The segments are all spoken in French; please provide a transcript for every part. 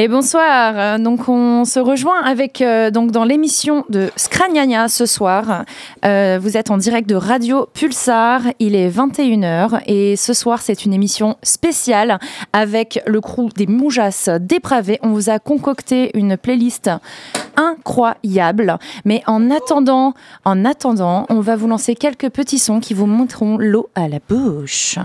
Et bonsoir. Donc on se rejoint avec euh, donc dans l'émission de Scragnagna ce soir. Euh, vous êtes en direct de Radio Pulsar. Il est 21h et ce soir c'est une émission spéciale avec le crew des Moujas dépravés. On vous a concocté une playlist incroyable. Mais en attendant, en attendant, on va vous lancer quelques petits sons qui vous montreront l'eau à la bouche.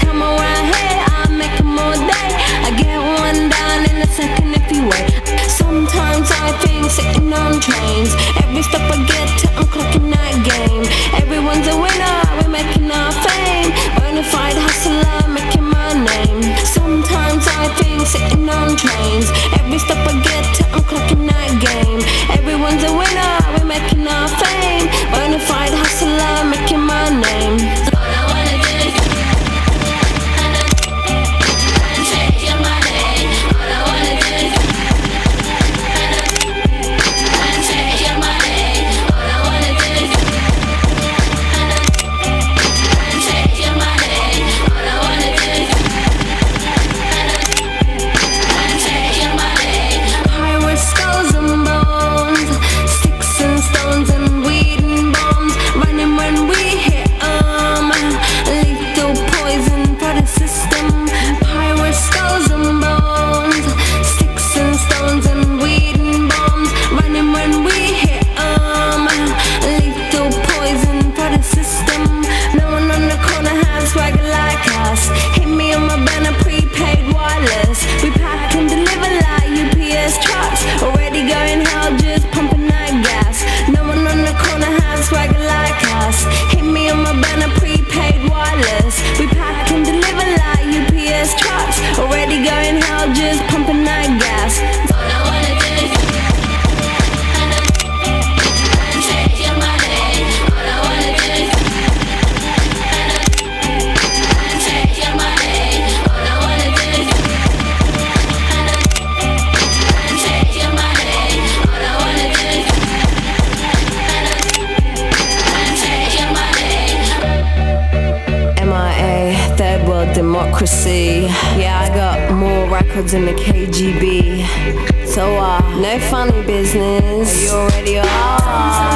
Come around here, I'll make them all day. I get one down in a second if you wait. Sometimes I think sitting on trains. Every step I get to, I'm clocking that funny business. You already are.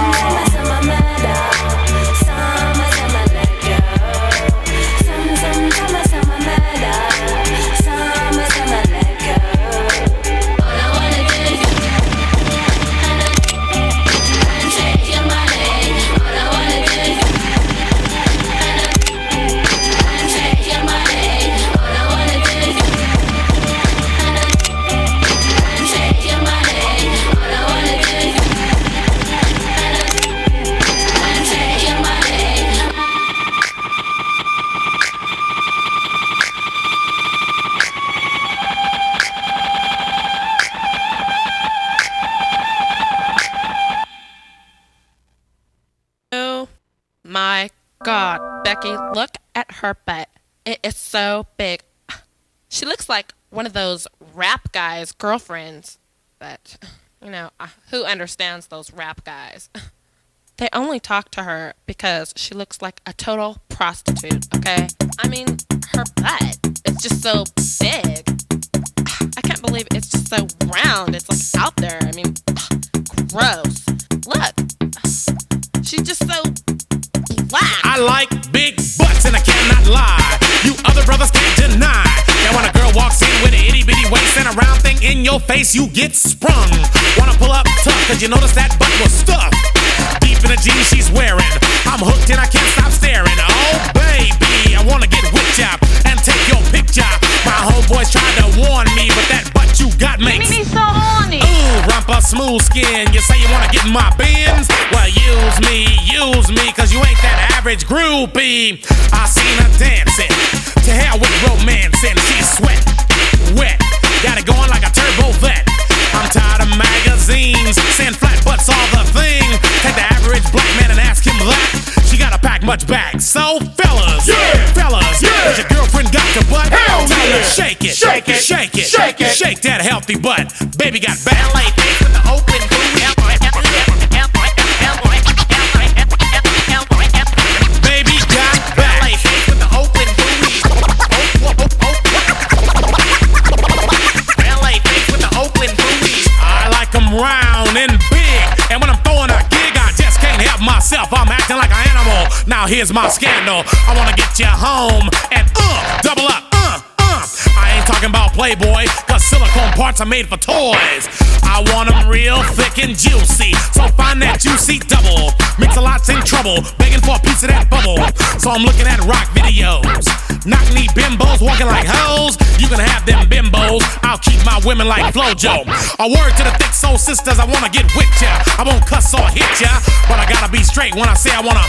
It is so big. She looks like one of those rap guys' girlfriends. But, you know, uh, who understands those rap guys? They only talk to her because she looks like a total prostitute, okay? I mean, her butt is just so big. I can't believe it's just so round. It's like out there. I mean, gross. Look. She's just so black. I like big butts and I cannot lie. You other brothers can't deny. Now when a girl walks in with an itty bitty waist and a round thing in your face, you get sprung. Wanna pull up tough, cause you notice that butt was stuffed. Deep in the jeans she's wearing. I'm hooked and I can't stop staring. Oh baby, I wanna get whipped up and take your picture. My homeboys tried to warn me, but that butt you got makes me so Rumpa smooth skin. You say you wanna get in my bins? Well, use me, use me, cause you ain't that average groupie. I seen her dancing. To hell with romance and she's sweat, wet. Got it going like a turbo vet. I'm tired of magazines, sand flat butts all the thing. Take the average black man and ask him that. She gotta pack much back. So fellas, yeah. fellas, yeah. your girlfriend got it, shake it, shake it, shake it, shake that healthy butt. Baby got. LA face with the open Baby got back. LA face with the open LA face with the open I like 'em round myself. I'm acting like an animal. Now here's my scandal. I wanna get you home and uh, double up, talking about Playboy, cause silicone parts are made for toys. I want 'em real thick and juicy. So find that juicy double. Mix a lot's in trouble, begging for a piece of that bubble. So I'm looking at rock videos. Knock knee bimbos walking like hoes. You can have them bimbos. I'll keep my women like Flojo. A word to the thick soul sisters, I wanna get with ya. I won't cuss or hit ya, but I gotta be straight when I say I wanna.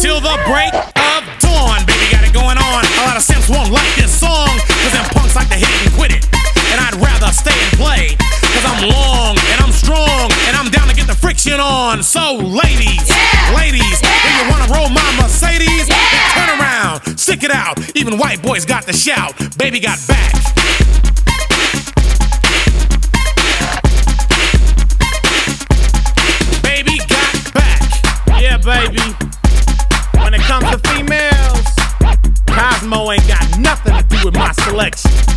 Till the break of dawn, baby, got it going on. A lot of simps won't like this song, cause them punks like to hit and quit it. And I'd rather stay and play, cause I'm long and I'm strong and I'm down to get the friction on. So, ladies, ladies, if you wanna roll my Mercedes, then turn around, stick it out. Even white boys got the shout. Baby got back. Baby got back. Yeah, baby. When it comes to females, Cosmo ain't got nothing to do with my selection.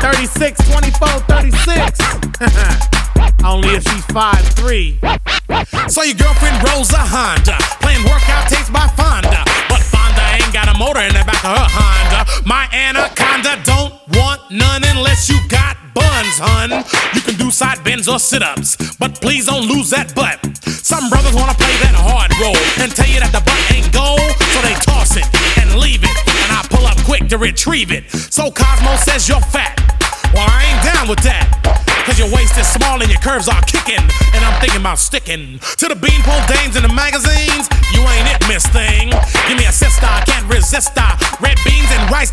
36, 24, 36. Only if she's 5'3. So your girlfriend rolls a Honda, playing workout tapes by Fonda. But Fonda ain't got a motor in the back of her Honda. My anaconda don't want none unless you got buns, hun. You can do side bends or sit ups, but please don't lose that butt. Some brothers wanna play that hard role and tell you that the butt ain't gold, so they toss it and leave it. And I pull up quick to retrieve it. So Cosmo says you're fat. Well, I ain't down with that. Cause your waist is small and your curves are kicking. And I'm thinking about sticking to the beanpole dames in the magazines. You ain't it, miss thing. Give me a sister, I can't resist her.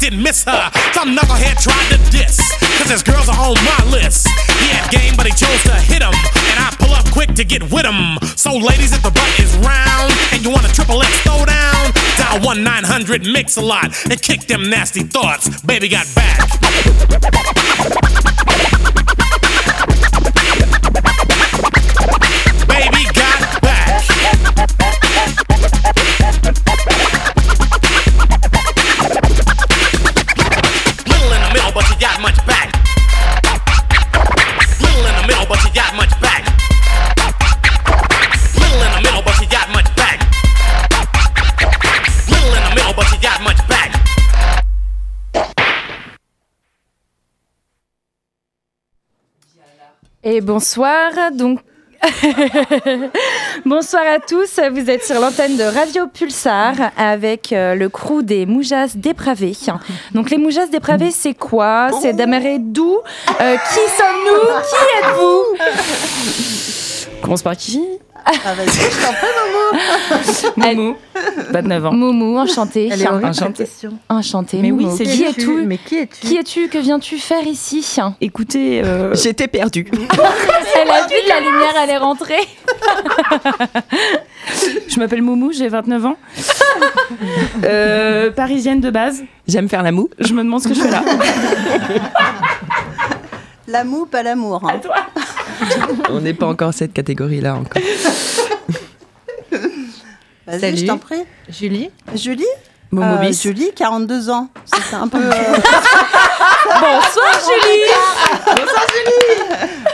Didn't miss her. Some knucklehead tried to diss. Cause his girls are on my list. He had game, but he chose to hit 'em. And I pull up quick to get with 'em. So, ladies, if the butt is round and you want a triple X throwdown, dial 1 900 Mix a lot and kick them nasty thoughts. Baby got back. Et bonsoir, donc. bonsoir à tous, vous êtes sur l'antenne de Radio Pulsar avec euh, le crew des Moujas dépravés. Donc les Moujas dépravés, c'est quoi? C'est d'Amérédou. Euh, qui sommes-nous? Qui êtes-vous? Commence par qui Ah, vas-y, je t'en prie, Moumou, 29 ans. Moumou, enchanté. Elle est horrible, Enchanté. cette question. Enchanté, Mais oui, c'est Qui es-tu Mais qui es-tu Qui es-tu Que viens-tu faire ici Écoutez, euh, j'étais perdue. Elle a vu la lumière, elle est rentrée. Je m'appelle Moumou, j'ai 29 ans. Euh, parisienne de base. J'aime faire la moue. Je me demande ce que je fais là. L'amour, pas l'amour. hein. On n'est pas encore cette catégorie-là encore. Vas-y, Salut. je t'en prie. Julie Julie? Euh. Julie, 42 ans. C'est un peu. euh, Bonsoir Julie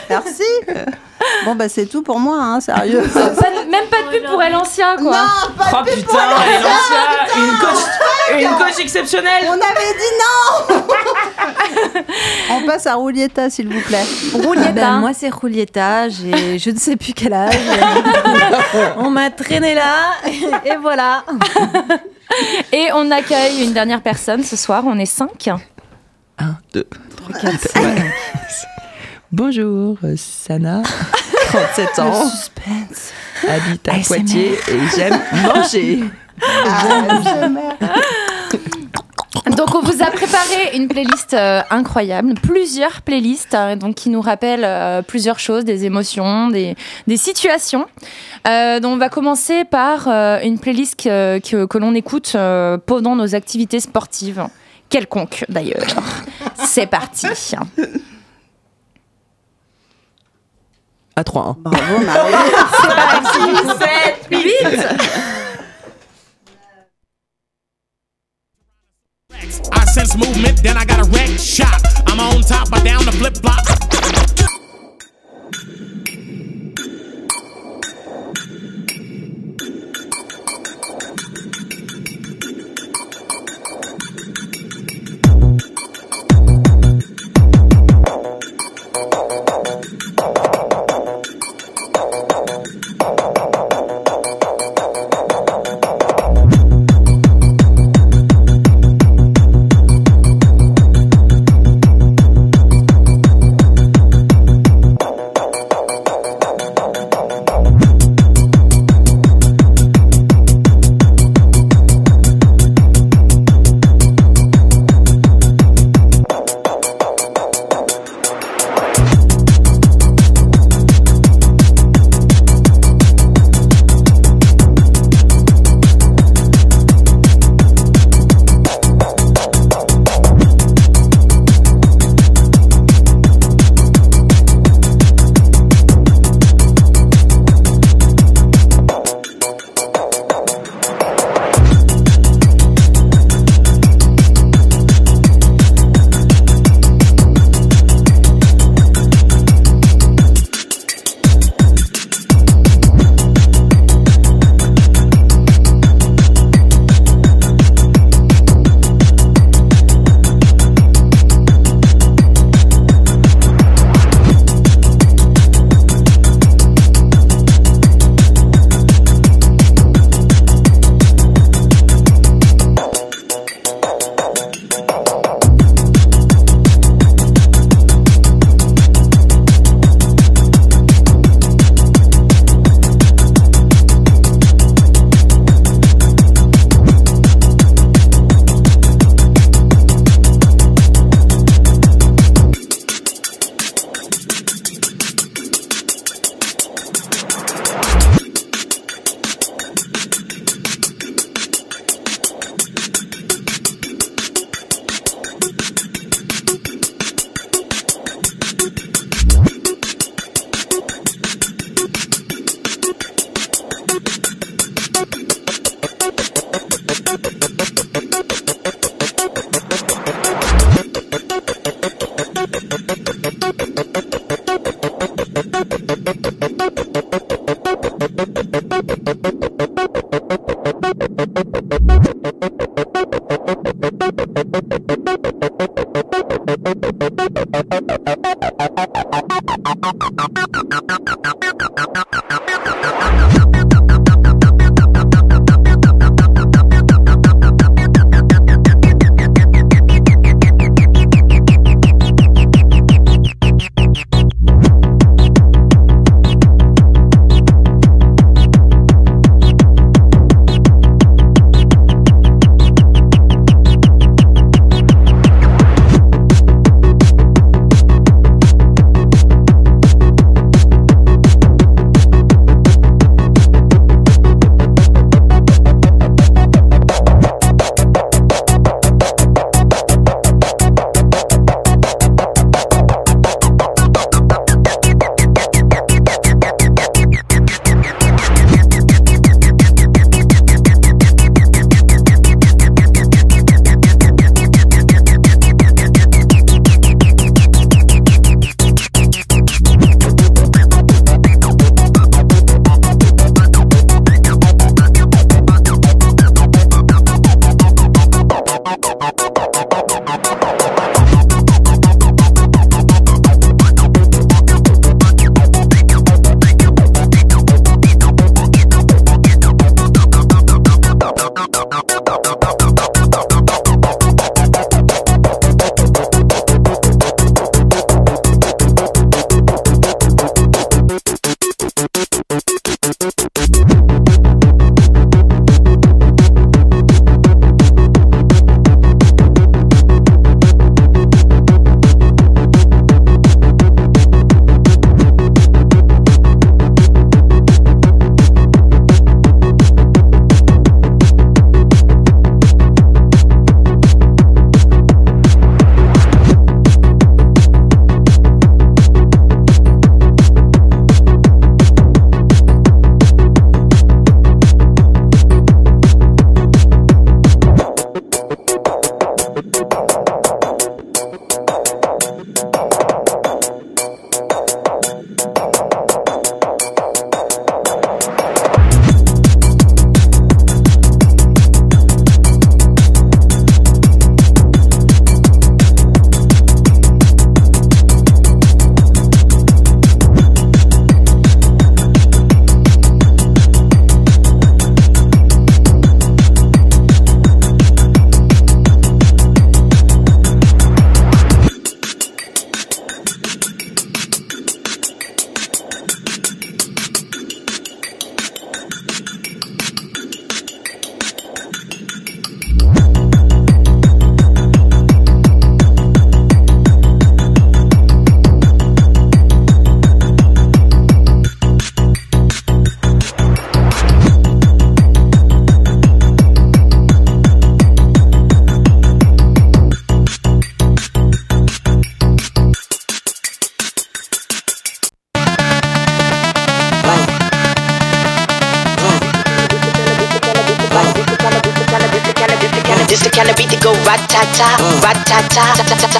Merci. Bon, bah, c'est tout pour moi, hein, sérieux. Pas de- Même pas de pub pour Elancia quoi. Non, pas Oh de pub putain, pour ça, une coach, une coach exceptionnelle. On avait dit non On passe à Roulietta, s'il vous plaît. Roulietta. Ben, moi, c'est Julieta, j'ai je ne sais plus quel âge. On m'a traîné là, et voilà. Et on accueille une dernière personne ce soir, on est cinq. 1, 2, 3, 4, Bonjour, euh, Sana, 37 ans, Suspense. habite à Poitiers et j'aime manger. Donc on vous a préparé une playlist euh, incroyable, plusieurs playlists euh, donc qui nous rappellent euh, plusieurs choses, des émotions, des, des situations. Euh, donc on va commencer par euh, une playlist que, que, que l'on écoute euh, pendant nos activités sportives, quelconques d'ailleurs. C'est parti. À 3. Bravo Marie. C'est parti. 7, 8. I sense movement, then I got a wreck shot. I'm on top, I down the flip flop.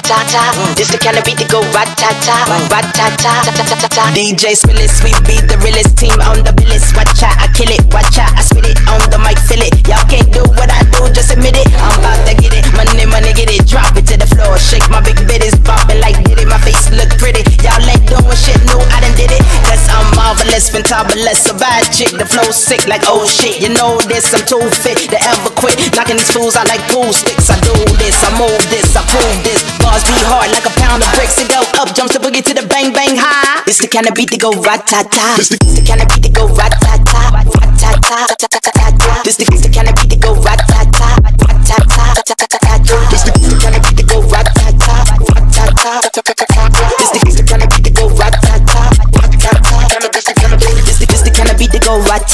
Ta-ta-ta-ta-ta. This the kind of beat that go rat-ta-ta, rat-ta-ta, ta-ta-ta-ta. DJ Spillis, we beat the realest team on the billis. Watch out, I kill it, watch out, I spit it on the mic, feel it. Y'all can't do what I do, just admit it. I'm about to get it, money, money, get it, drop it to floor, shake my big bitties, bobbing like did it. My face look pretty, y'all ain't doing shit new, I done did it. Cause I'm marvelous, fantabulous, a bad chick, the flow sick like oh shit. You know this, I'm too fit to ever quit. Knocking these fools out like pool sticks. I do this, I move this, I prove this. Bars be hard like a pound of bricks. It go up, jumps the boogie to the bang bang high. It's the kind of beat that go rat ta ta. It's the kind of beat that go rat ta ta, rat ta ta, ta ta ta ta.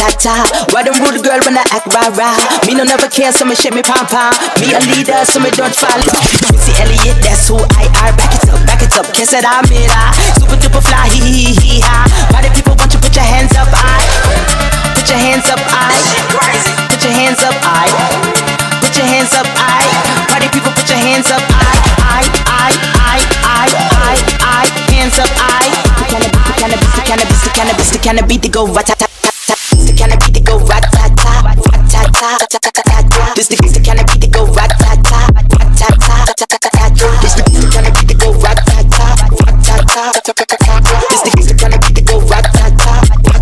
Go rat ta ta. Why them rude girl when I act rah rah? Me no never care, so me shake me pom pom. Me a leader, so me don't follow. Missy Elliott, that's who I are. Back it up, back it up, kiss it, I'm it. ah. Super duper fly, hee hee hee ha. Why the people want you put your hands up, I? Put your hands up, I. Put your hands up, I. Put your hands up, I. Party people, put your hands up, I. I, I, I, I, I, I. Hands up, I. The cannabis, the cannabis, the cannabis, the cannabis, to go rat ta ta. This the the cannabis to go rat ta ta, ta ta ta ta ta ta. This the the cannabis to go rat ta ta, ta ta ta ta ta ta. This the the cannabis to go rat ta ta,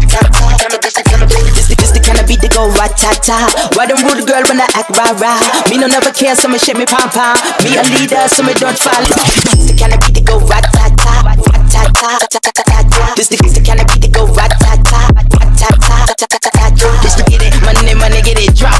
ta ta. The cannabis. This the this the cannabis to go rat ta ta. Why them rude girl when I act rah rah? Me no never care, so me shake me pom pom. Me a leader, so me don't follow. This the cannabis to go rat ta ta, ta ta ta ta ta ta. This the this the cannabis to go rat ta ta, ta ta ta ta ta ta. Just to get it, money, money, get it, drop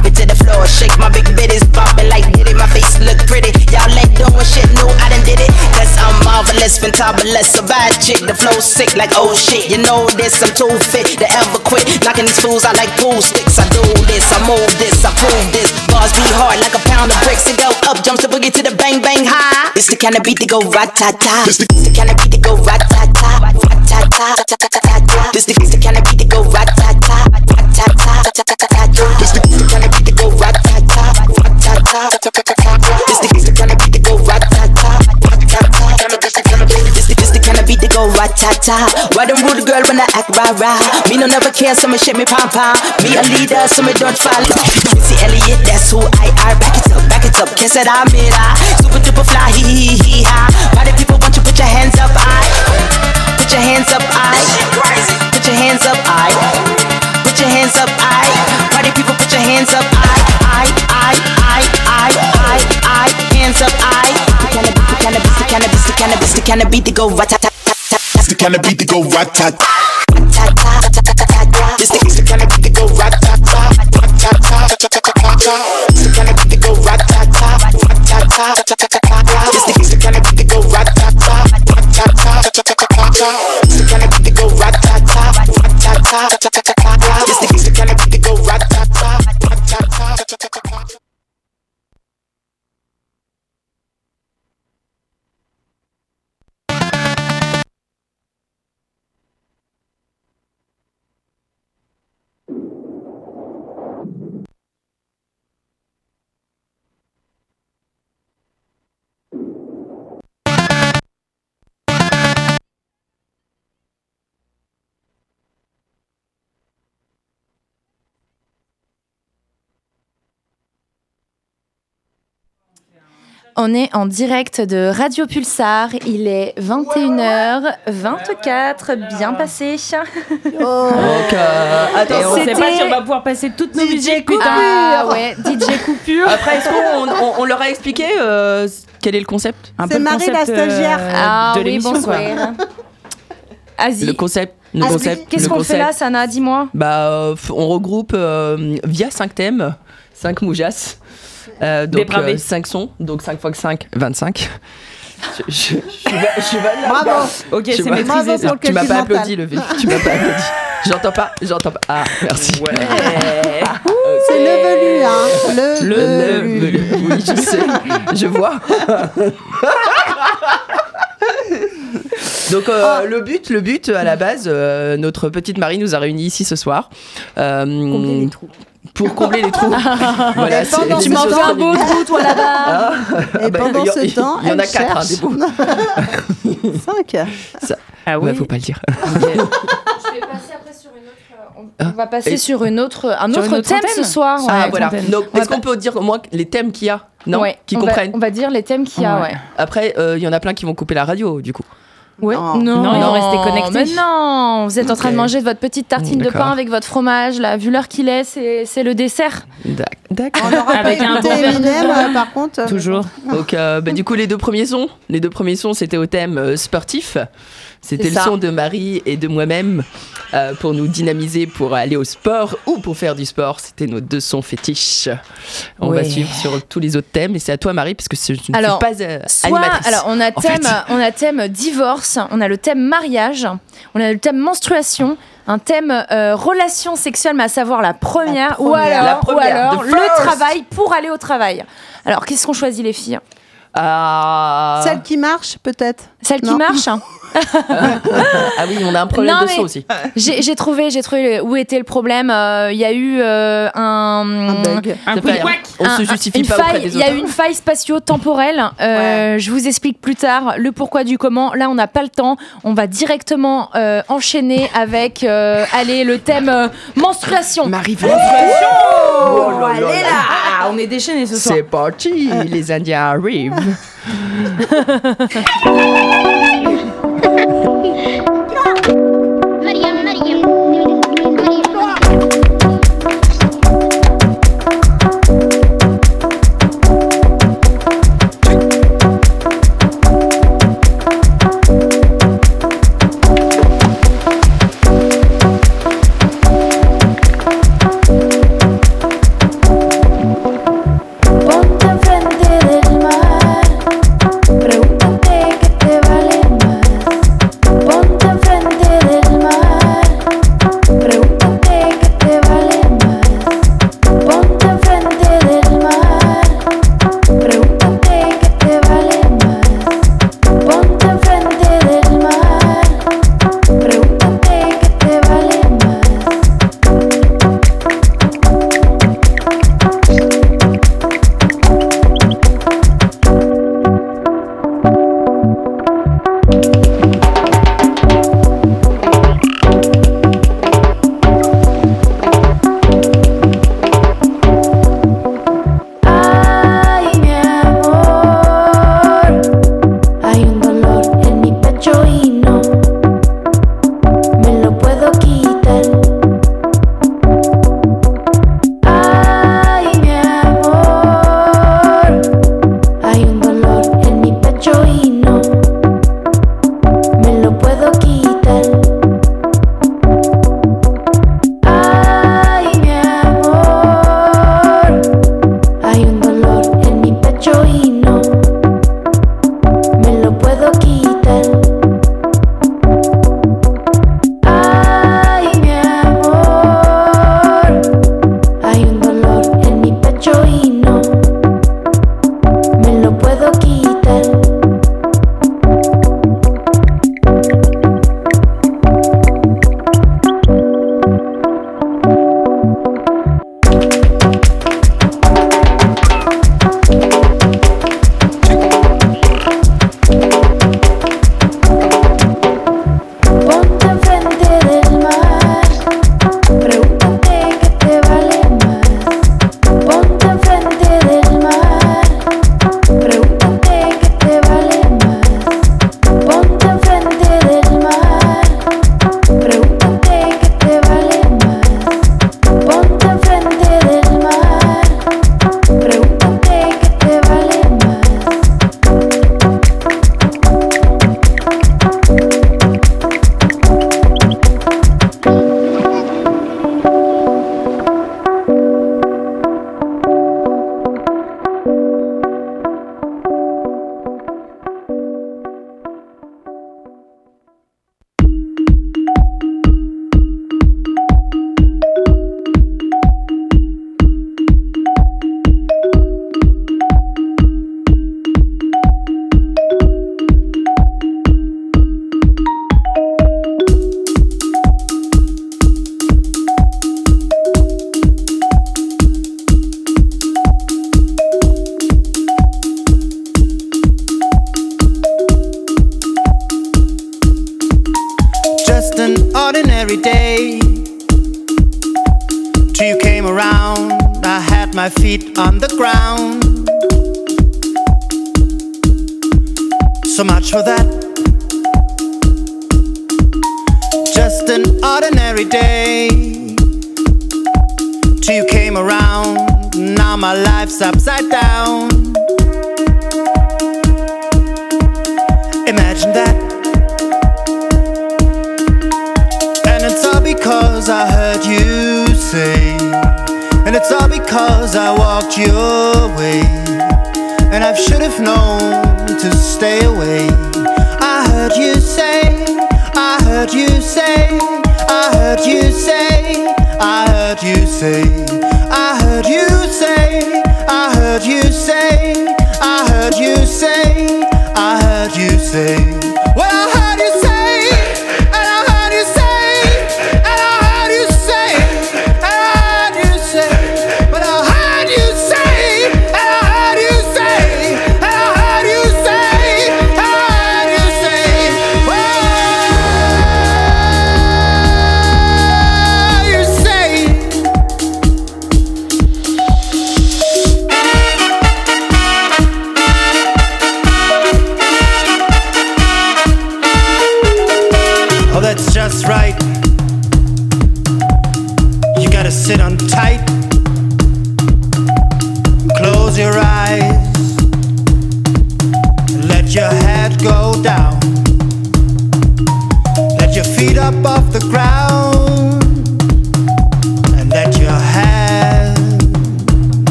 it shake my big bitties, bobbing like did it. My face look pretty, y'all ain't doing shit new, I done did it. Cause I'm marvelous, fantabulous, a bad chick, the flow sick like oh shit. You know this, I'm too fit to ever quit. Knocking these fools out like pool sticks. I do this, I move this, I prove this. Bars be hard like a pound of bricks. It go up, jumps the boogie to the bang bang high. It's the kind of beat that go rat ta ta. It's the kind of beat that go rat ta ta, rat ta ta ta ta ta ta. This the the kind of beat that go rat ta ta, rat ta ta ta ta ta ta. This the kind of ta ta ta ta ta ta. This the the kind of beat that go rat ta ta, rat ta ta. This the this the kind of beat that go rat ta ta. Why them rude girl when I act rah rah? Me no never care, so me shake me pom pom. Me a leader, so me don't follow. Missy Elliott, that's who I are. Back it up, back it up, kiss it, I'm it. ah. Super duper fly, hee hee hee ha. Why the people want you put your hands up, I? Put your hands up, I. Put your hands up, I. Put your hands up, I. Party people, put your hands up, I. I, I, I, I, I, I hands up, I. The cannabis, the cannabis, the cannabis, the cannabis, the cannabis, the go rat tat tat tat. The cannabis, the go rat tat. This is the cannabis, the go rat tat tat tat tat tat tat tat. The cannabis, the go rat tat tat tat tat tat tat. On est en direct de Radio Pulsar. Il est 21h24. Bien passé. Oh. Donc, euh, attends, on sait pas si on va pouvoir passer toutes nos musiques. Coupure. Ah ouais, DJ Coupure. Après, est-ce qu'on on, on leur a expliqué euh, quel est le concept? Un C'est Marie, la concept, stagiaire. euh, Ah de oui, bonsoir. Vas-y. Le concept. Le concept. Qu'est-ce le qu'on fait là, Sana? Dis-moi. Bah, euh, on regroupe euh, via 5 thèmes, 5 moujas. Euh, donc Dépravé. 5 sons, donc 5 x 5, 25. Je, je, je je suis valable. Bravo. Ok, c'est maîtrisé. Bravo ça. pour le Tu m'as pas applaudi, Levé. Tu m'as pas applaudi. J'entends pas, j'entends pas. Ah, merci. C'est le velu, hein. Le, Le, velu. le- le- oui, je sais, je vois. Donc euh, le but, le but à la base, euh, notre petite Marie nous a réunis ici ce soir euh, Combien les trous pour combler les trous. voilà, Et pendant c'est- ce c'est temps- ce premier ministre. trou, toi là-bas. Ah, Et bah, pendant il y a- ce temps, il y en a quatre, hein, des bouts. Cinq. Ça- Ah Ouais, oui. faut pas le dire. Je vais passer après sur une autre. On, on va passer Et- sur une autre, un Sur autre thème ce soir. Ah ouais. voilà. Donc, est-ce qu'on peut dire au moins les thèmes qu'il y a? Non? Ouais, Qui on va- comprennent? on va dire les thèmes qu'il y a, Ouais. ouais. Après, euh, il y en a plein qui vont couper la radio, du coup. Ouais. Non. Non, ils vont rester connectés. Mais non, vous êtes en train de manger votre petite tartine de pain avec votre fromage. Là, vu l'heure qu'il est, c'est c'est le dessert. D'ac- D'accord. On Avec un bon Eminem, euh, par contre. Toujours. Donc, euh, bah, du coup, les deux premiers sons, les deux premiers sons, c'était au thème euh, sportif. C'était le ça. son de Marie et de moi-même euh, pour nous dynamiser pour aller au sport ou pour faire du sport. C'était nos deux sons fétiches. On va suivre sur tous les autres thèmes. Et c'est à toi, Marie, parce que je ne Alors, suis pas euh, Soit, animatrice. alors on a thème, fait. on a thème divorce, on a le thème mariage, on a le thème menstruation, un thème euh, relation sexuelle, mais à savoir la première, La ou alors, La première, ou alors the le travail pour aller au travail. Alors qu'est-ce qu'on choisit les filles? Ah... Celle qui marche, peut-être? Celle qui marche? ah oui, on a un problème Non, de son aussi. J'ai trouvé, j'ai trouvé où était le problème. Euh, Il y a eu euh, un, Un bug. Un pas-. On un- se justifie une pas faille, Il y a eu une faille spatio-temporelle. Euh, Je vous explique plus tard le pourquoi du comment. Là, on n'a pas le temps. On va directement euh, enchaîner avec, euh, allez, le thème euh, menstruation. Marie, Oh, là allez là Ah, On est déchaînés ce soir. C'est parti, les Indiens arrivent. 嗯。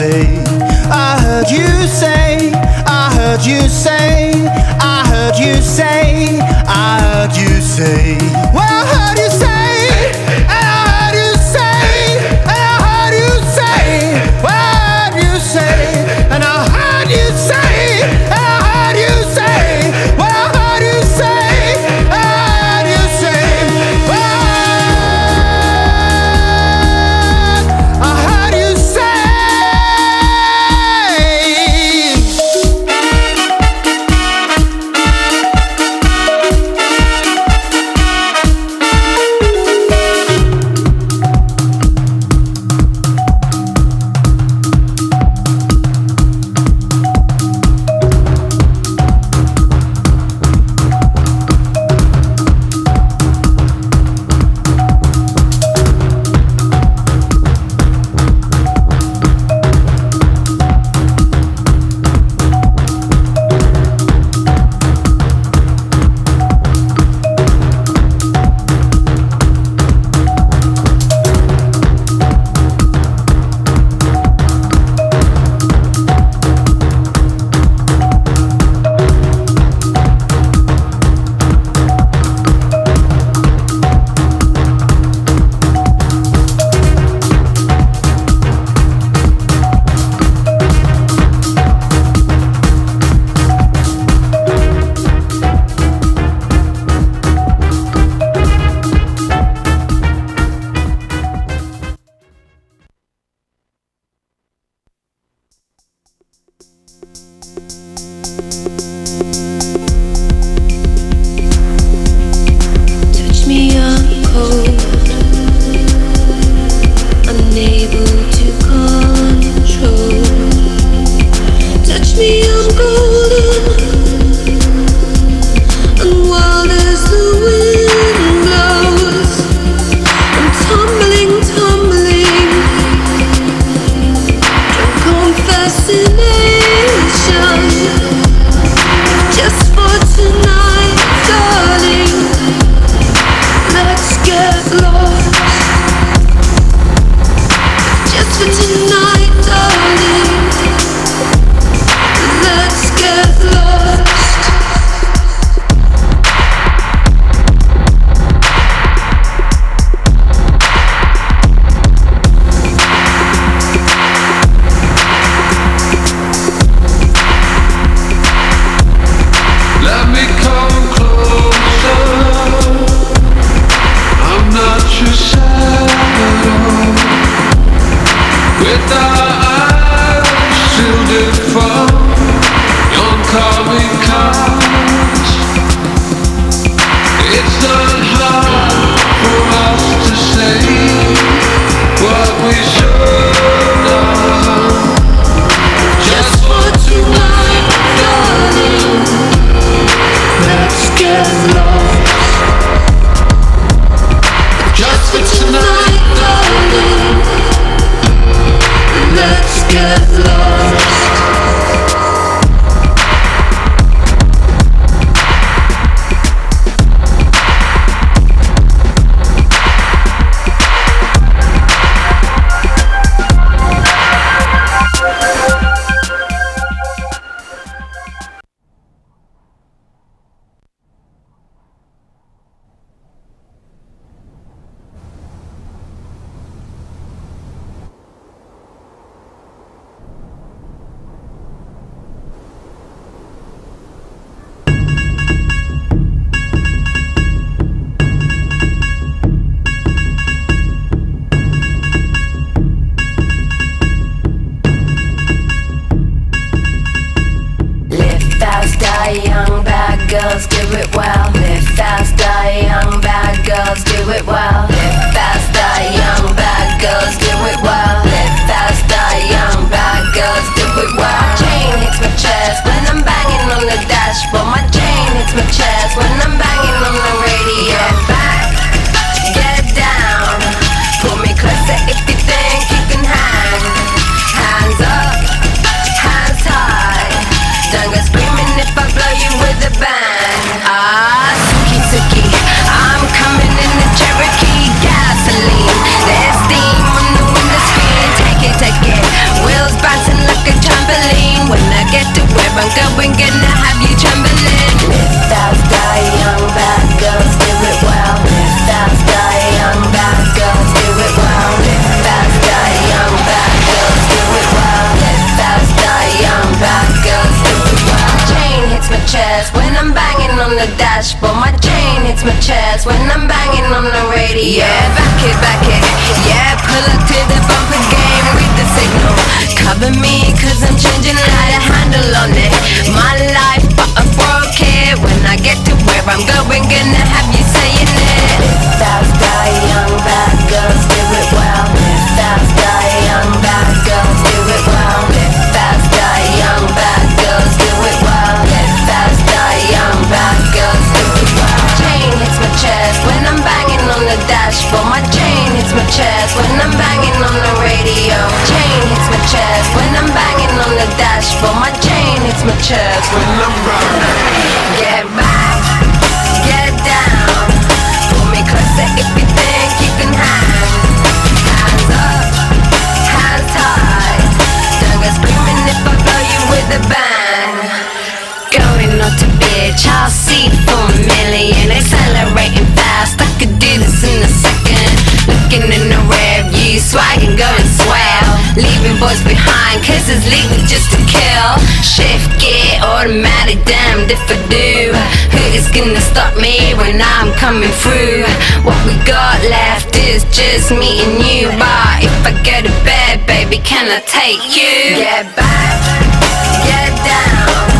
say, I heard you say, I heard you say, I heard you say, I heard you say. just me and you. But if I go to bed, baby, can I take you? Get back, get down.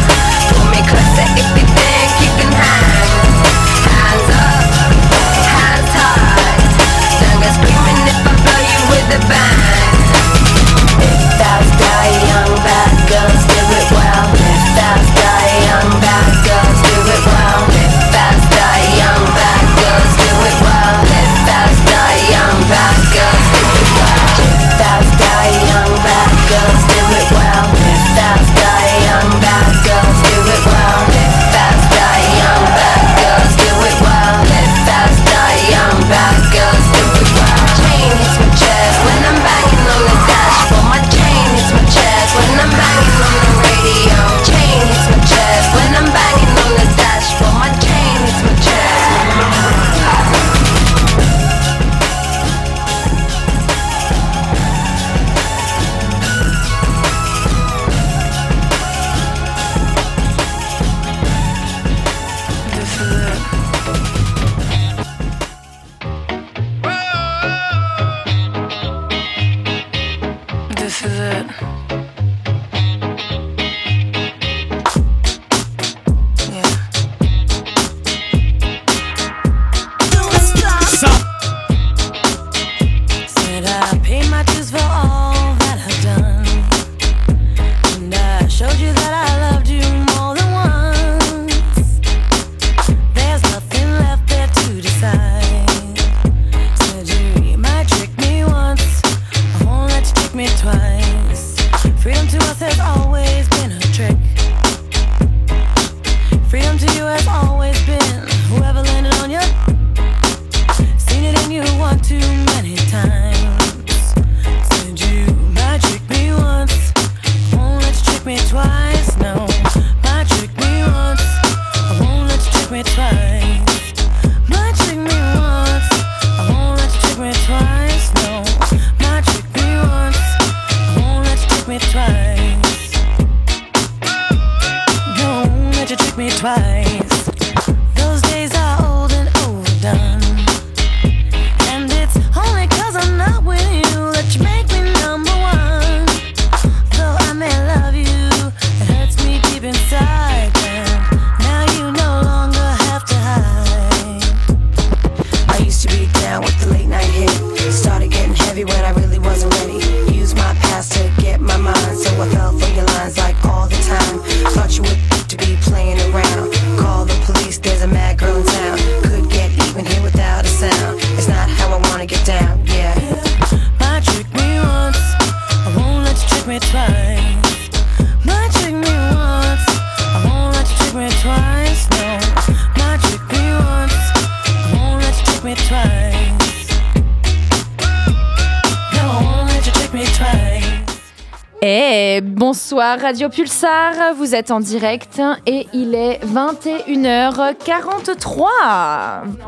Radio Pulsar, vous êtes en direct et il est 21h43.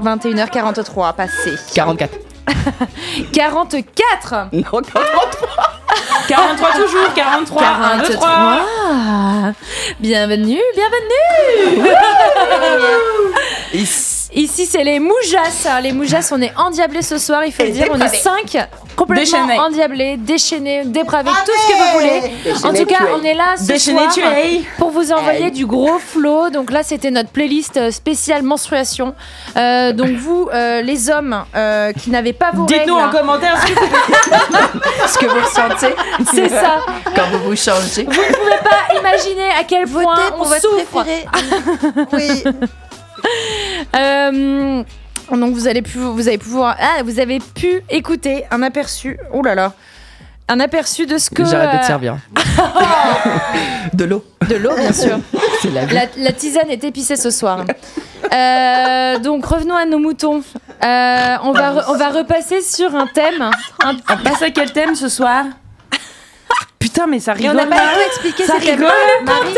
21h43 passé. 44. 44 Non, 43 43 toujours, 43, 1, 2, 3. 43. Bienvenue, bienvenue Ici, c'est les Moujas. Les Moujas, on est endiablés ce soir, il faut le dire. On est dépravés. 5 complètement Déchaînés. endiablés, déchaînés, dépravés, tout ce que vous voulez. en tout cas, on est là ce Déchaînés, soir pour vous envoyer du gros flow. Donc là, c'était notre playlist euh, spéciale menstruation. Euh, donc vous, euh, les hommes euh, qui n'avez pas vos Dites-nous en commentaire ce que vous ressentez. C'est ça. Quand vous vous changez. Vous ne pouvez pas imaginer à quel point Votez on souffre. Oui. Euh, donc vous allez pu, vous allez pouvoir, ah, vous avez pu écouter un aperçu. Oh là là, un aperçu de ce que. J'arrête de te euh, servir. De l'eau. De l'eau, bien sûr. C'est la vie. La, la tisane est épicée ce soir. Euh, donc revenons à nos moutons. Euh, on, va re- on va repasser sur un thème. Un- On passe à quel thème ce soir? Putain, mais ça Et on rigole. n'a pas du tout expliqué Ça rigole. Marie.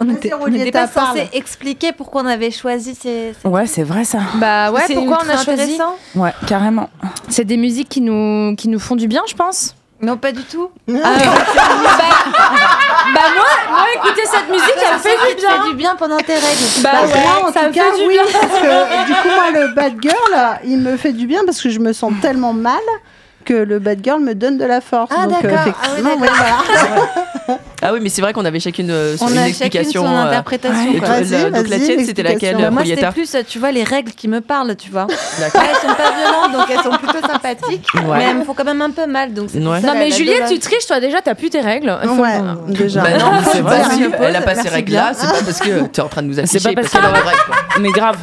On était, on Rolietta, n'était pas parle. censé expliquer pourquoi on avait choisi ces. ces- Ouais, c'est vrai ça. Bah ouais, pourquoi on a choisi. Ouais, carrément. C'est des musiques qui nous, qui nous font du bien, je pense. Non, pas du tout. Ah, bah, bah moi, moi, écouter cette musique, ça me fait du bien. fait du bien pendant tes règles. Bah ouais, moi, en ça tout me cas, fait du oui, bien. parce que du coup, moi, le bad girl, il me fait du bien parce que je me sens tellement mal que le bad girl me donne de la force. Ah, Donc, euh, d'accord. Ah oui, effectivement, d'accord. ouais, voilà. Ah oui, mais c'est vrai qu'on avait chacune euh, On une a chacune explication. son euh, interprétation. et quoi. toi, Vas-y, la- donc la tienne, c'était laquelle. Bah, moi, c'était plus, euh, tu vois, les règles qui me parlent, tu vois. D'accord. Là, elles sont pas violentes, donc elles sont plutôt sympathiques. Ouais. Mais elles me font quand même un peu mal. Donc c'est pour Ouais. ça Non mais Juliette, tu triches, toi déjà, t'as plus tes règles. Ouais, déjà. Bah non, c'est si elle a pas ces Merci règles-là, bien. c'est pas parce que t'es en train de nous C'est afficher, pas parce qu'elle a règles. quoi. Mais grave.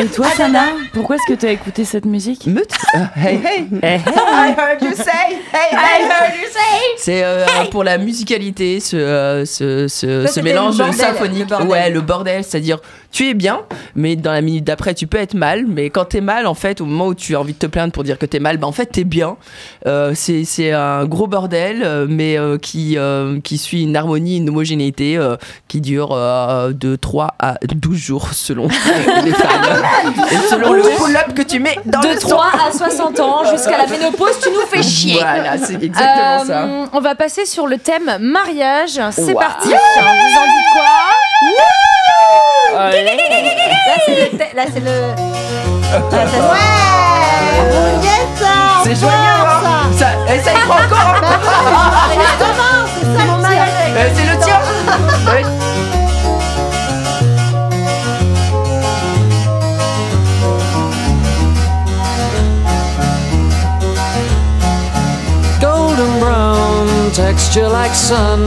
Et toi, Sana, pourquoi est-ce que tu as écouté cette musique Meute Euh, Hey hey. I heard you say Hey I heard you say. C'est euh, pour la musicalité, ce, euh, ce, ce, Ça, ce c'était mélange le bordel, symphonique. le bordel. Ouais, le bordel, c'est-à-dire tu es bien, mais dans la minute d'après tu peux être mal, mais quand t'es mal, en fait, au moment où tu as envie de te plaindre pour dire que t'es mal, bah en fait t'es bien. Euh, c'est c'est un gros bordel, euh, mais euh, qui, euh, qui suit une harmonie, une homogénéité euh, qui dure euh, de 3 à 12 jours selon les femmes. Et selon le pull-up que tu mets dans de le son. 3 à 60 ans jusqu'à la ménopause, tu nous fais chier. Voilà, c'est exactement Euh, ça. On va passer sur le thème mariage. C'est Wow. parti. Vous en dites quoi? Là, c'est le. thé- Là, c'est le. Là, ça- C'est joyeux, hein ça, ça y prend encore. C'est mon. Euh, C'est le tien Ouais. golden brown texture like sun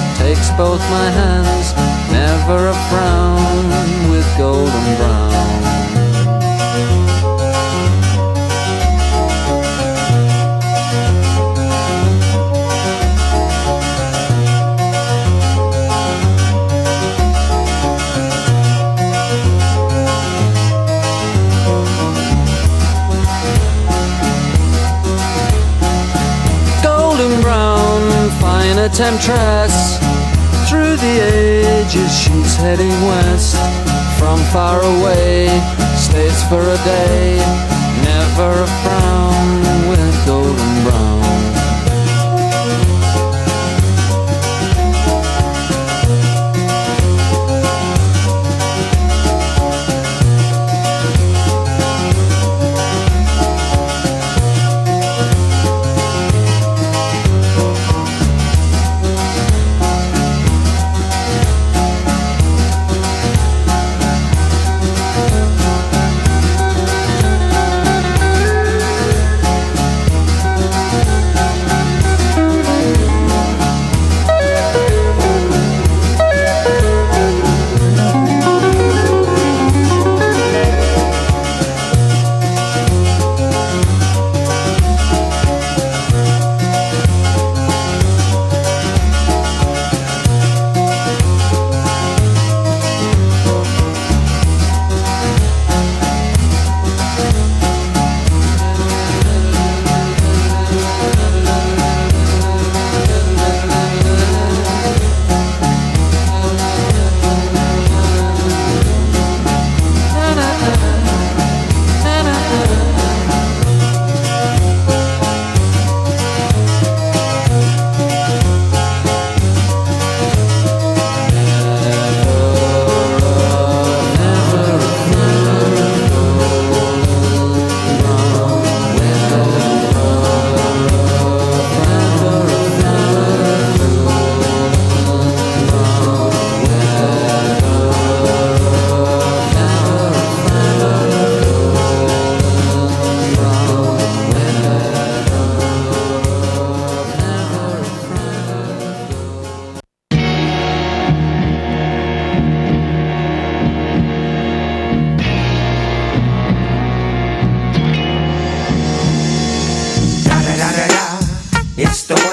takes both my hands never a frown with golden brown temptress. The ages, she's heading west. From far away, stays for a day. Never a frown with golden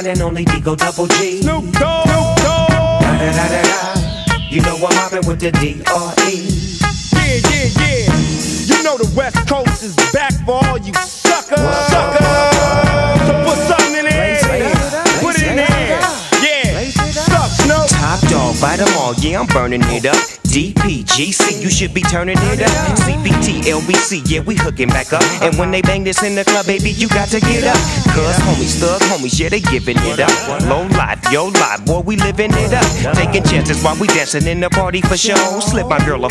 and only Digo Double G. Snoop Dogg. Da da da da da. You know I'm mobbing with the D R E. Yeah, yeah, yeah. You know the West Coast is back for all you suckers. Suckers. So put something in there. Put it in there. Yeah. Suck, Snoop. Top dog, bite 'em all, yeah, I'm burning it up. DPGC, you should be turning it up. CBT, LBC, yeah, we hooking back up. And when they bang this in the club, baby, you got to get up. Cuz homies, thug homies, yeah, they giving it up. Low life, yo life, boy, we living it up. Taking chances while we dancing in the party for show. Slip my girl a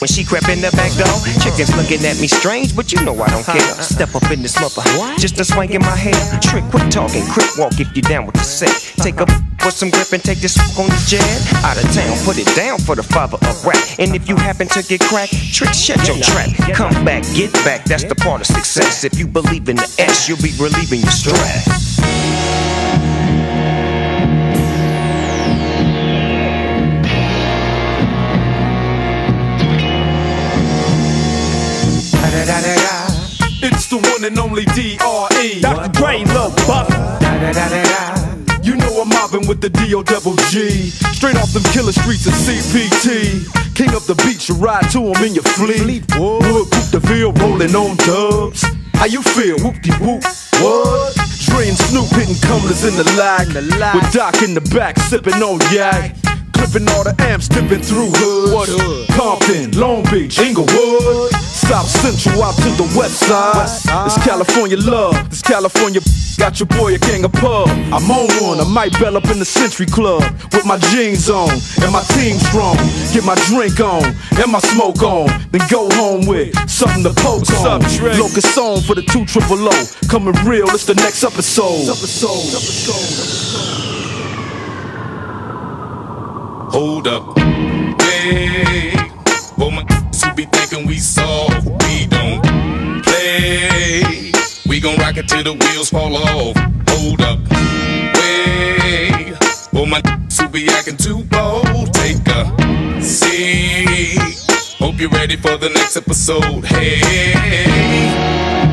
when she crept in the back door, chickens looking at me strange, but you know I don't care. Step up in this mother, just a swank in my hair. Trick, quit talking, crip walk if you down with the set. Take a with some grip and take this on the jet. Out of town, put it down for the father of rap. And if you happen to get cracked, trick, shut your trap. Come back, get back, that's the part of success. If you believe in the S, you'll be relieving your stress. I'm mobbing with the D.O. Double G. Straight off them killer streets of CPT. King of the beach, you ride to him in your fleet. Wood, poop the field, rolling on dubs. How you feel? Whoop de whoop. What? Dre and Snoop hitting cumblers in the lag. With Doc in the back, sipping on yak. Clipping all the amps, dipping through hood. What hood? Compton, Long Beach, Inglewood. South Central out to the west side. It's California love. This California got your boy a gang of pub. I'm on one. I might bell up in the Century Club with my jeans on and my team strong. Get my drink on and my smoke on. Then go home with something to poke on. Locust song for the two triple O. Coming real. It's the next episode. Hold up. Wait. For my be thinking we soft, don't. We gon' rock it till the wheels fall off. Hold up. Wait. For my who be acting too bold, take a seat. Hope you're ready for the next episode. Hey.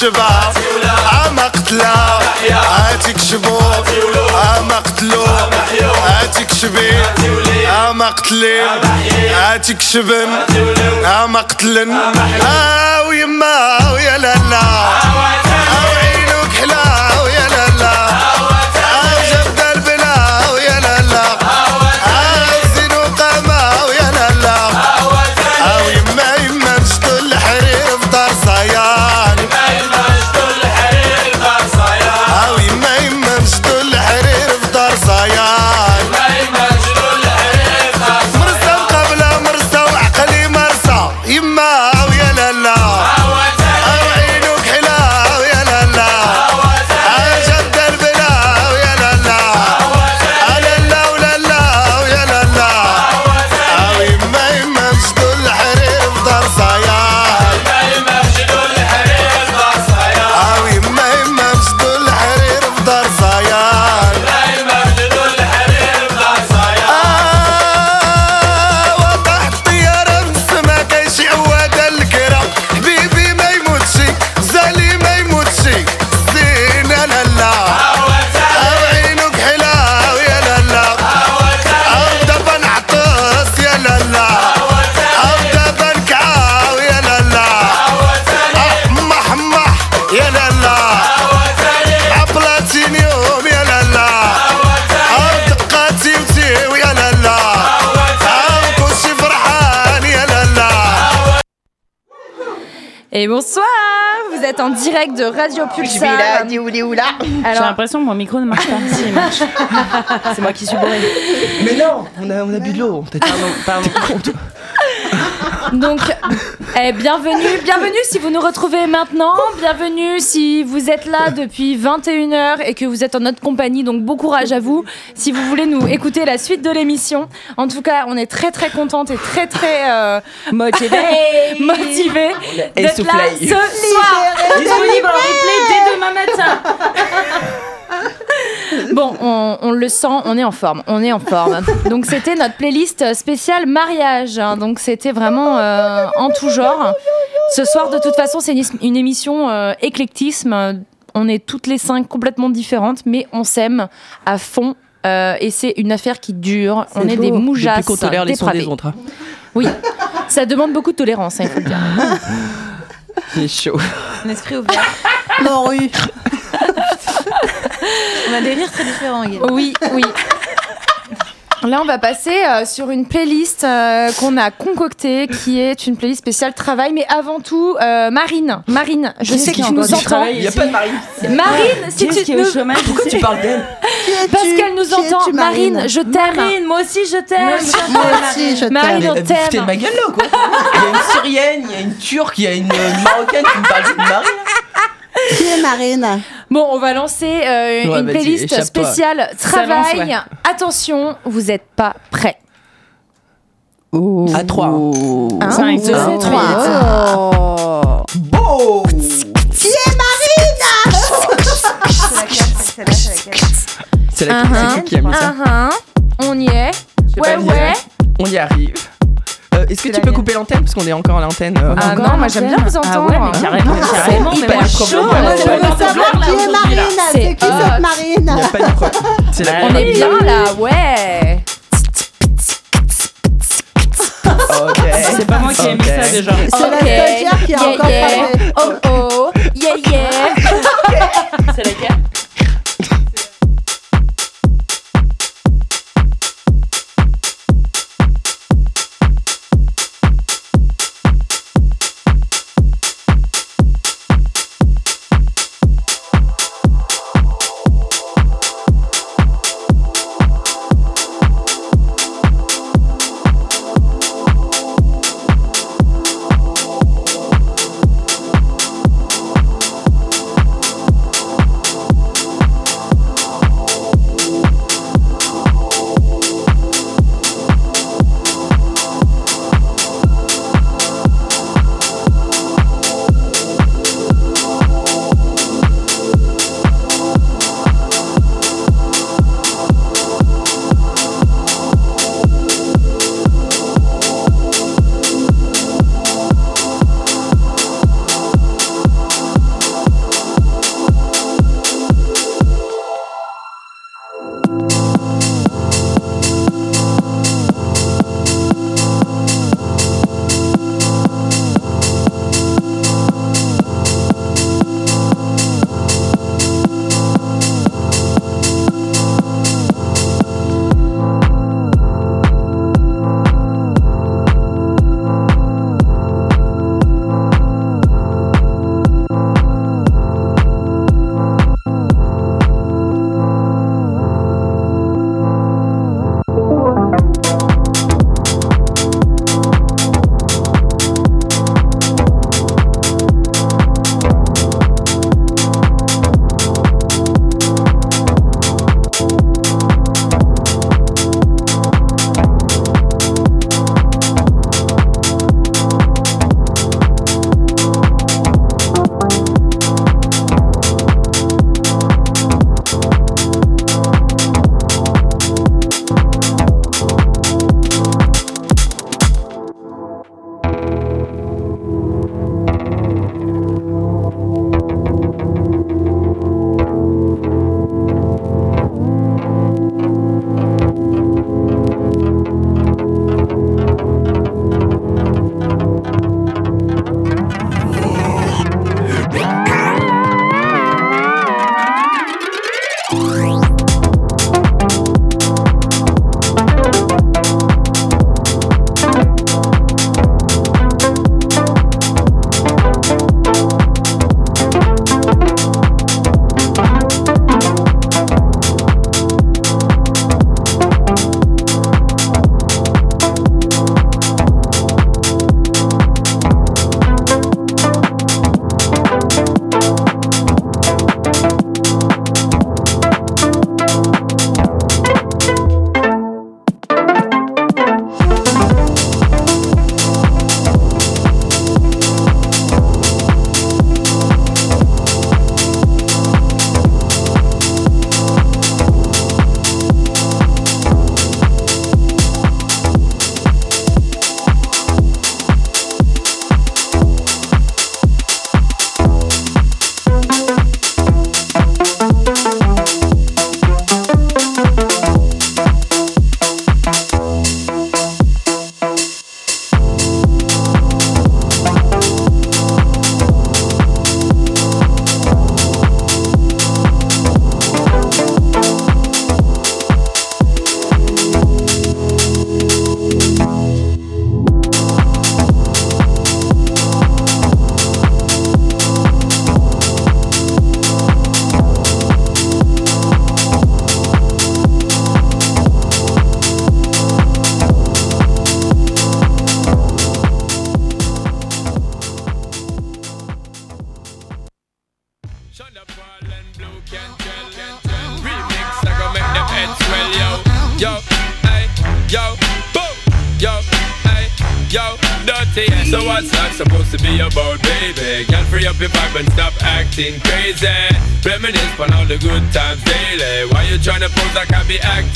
شباب عما قتلا عاتك شبوب عما قتلو عاتك شبيب عما قتلي عاتك شبن. عما قتلن. آه ويما ويا لالا. Et bonsoir, vous êtes en direct de Radio Pulsar. J'ai l'impression que mon micro ne marche pas. Si, il marche. C'est moi qui suis bourrée. Mais non, on a, on a bu de l'eau. T'as- Pardon. Donc, eh, bienvenue, bienvenue si vous nous retrouvez maintenant. Bienvenue si vous êtes là depuis 21h et que vous êtes en notre compagnie. Donc, bon courage à vous si vous voulez nous écouter la suite de l'émission. En tout cas, on est très très contente et très très euh, motivée, motivée Et d'être là ce soir. Disponible en replay dès demain matin. Bon, on, on le sent, on est en forme, on est en forme. Donc c'était notre playlist spéciale mariage. hein. donc c'était vraiment euh, en tout genre. Ce soir, de toute façon, c'est une, une émission euh, éclectisme. On est toutes les cinq complètement différentes, mais on s'aime à fond. euh, et c'est une affaire qui dure. On est beau. des moujasses. Depuis qu'on tolère les sons des autres. hein. Oui, ça demande beaucoup de tolérance, hein, il faut le dire. Il est chaud. Un esprit ouvert. Morue. On a des rires très différents. Oui, oui. Là, on va passer euh, sur une playlist euh, qu'on a concoctée, qui est une playlist spéciale travail. Mais avant tout, euh, Marine, Marine, je Qui sais que a tu nous entends. travail Il y a pas de Marine. Marine, si tu nous... chômage Pourquoi tu parles d'elle? Parce qu'elle nous entend. Marine, Marine? je t'aime. Marine, moi aussi je t'aime. Moi aussi, je Moi aussi, je Marine, t'aime. on t'aime. ma gueule là quoi Il y a une syrienne, il y a une turque, il y a une, euh, une marocaine qui me parle de Marine. Qui est Marine? Bon, on va lancer euh, Ouais, une playlist spéciale lance, travail. ouais. Attention, vous n'êtes pas prêts. À 3. Un, Cinq, deux, un, trois. Oh. Beau Qui est Marine C'est la c'est qui qui a mis ça. On y est. Ouais, ouais. On y arrive. Euh, Est-ce que tu peux mienne. couper l'antenne? Parce qu'on est encore à l'antenne euh, Ah Encore? non, moi j'aime bien vous Ah entendre. ouais, mais carrément, C'est carrément. Hyper chaud. je Moi, moi, Je je veux savoir qui est. Marine C'est C'est qui cette Il Marine? N'y a pas de problème. C'est la On est bien là, ouais. C'est pas moi qui ai mis ça déjà. C'est la Ok. stagiaire qui a Yeah, encore yeah. parlé. Oh oh, yeah yeah. C'est laquelle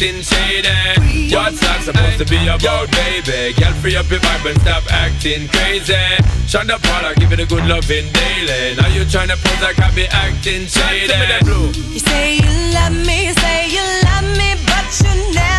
acting shady? What's that supposed to be about, baby? Girl, free up your vibe and stop acting crazy. Shonda Paula, give it a good loving daily. Now you tryna pose like I be acting shady. You say you love me, you say you love me, but you're never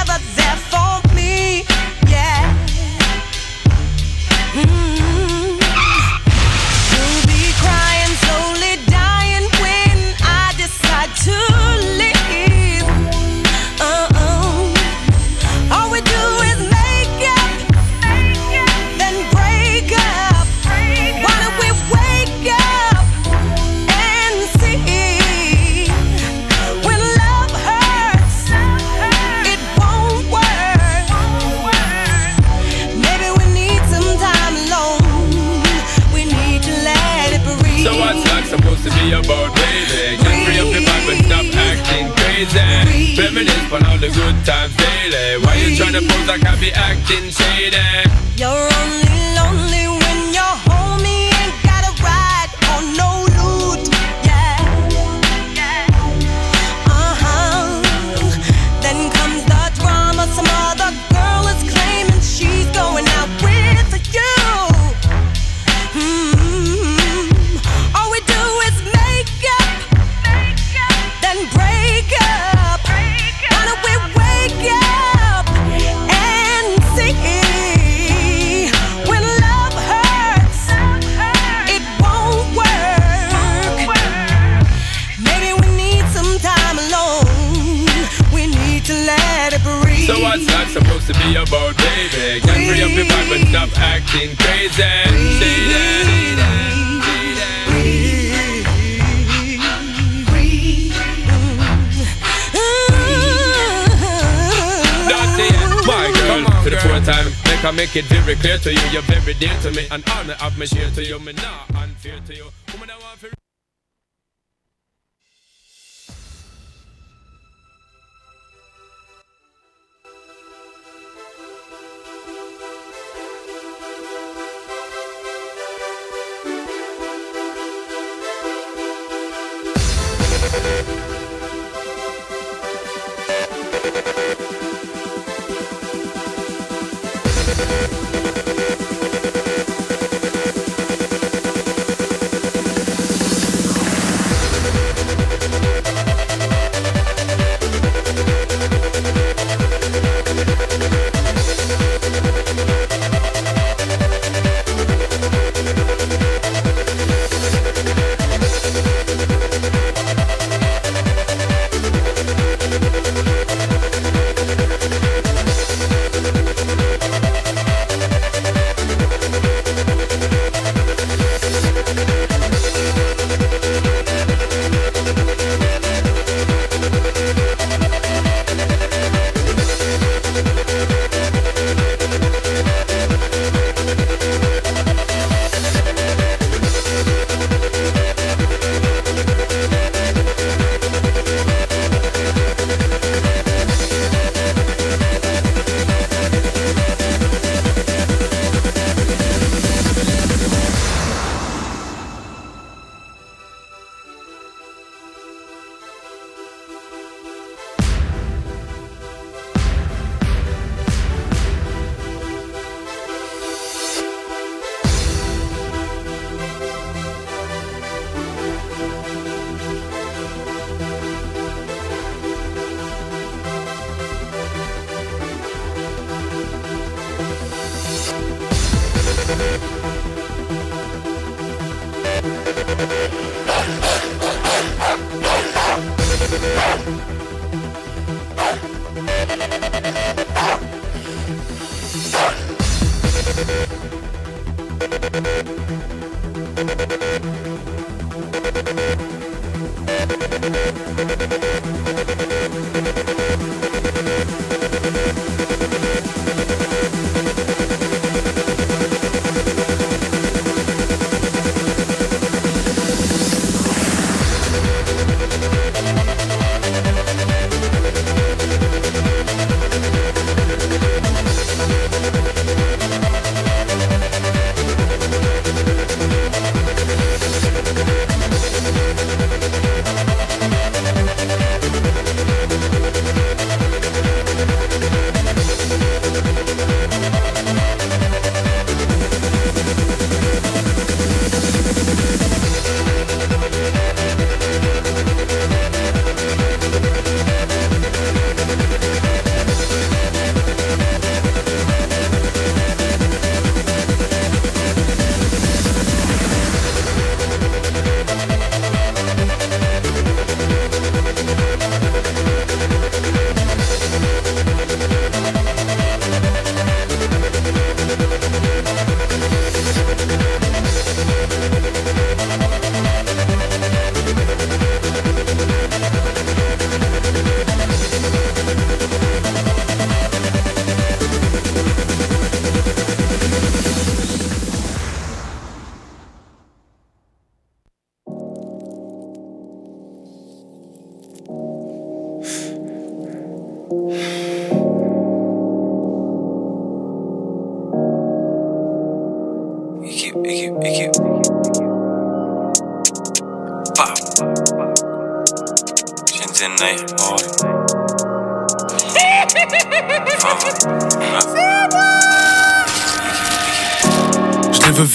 Reminisce on all the good times daily. Why you tryna pose like I be acting shady? You're only lonely free up your vibe and stop acting crazy. Shady. Dirty, yeah. My girl, to the fourth time, make I make it very clear to you, you're very dear to me, and honor of me share to you, me not unfair to you.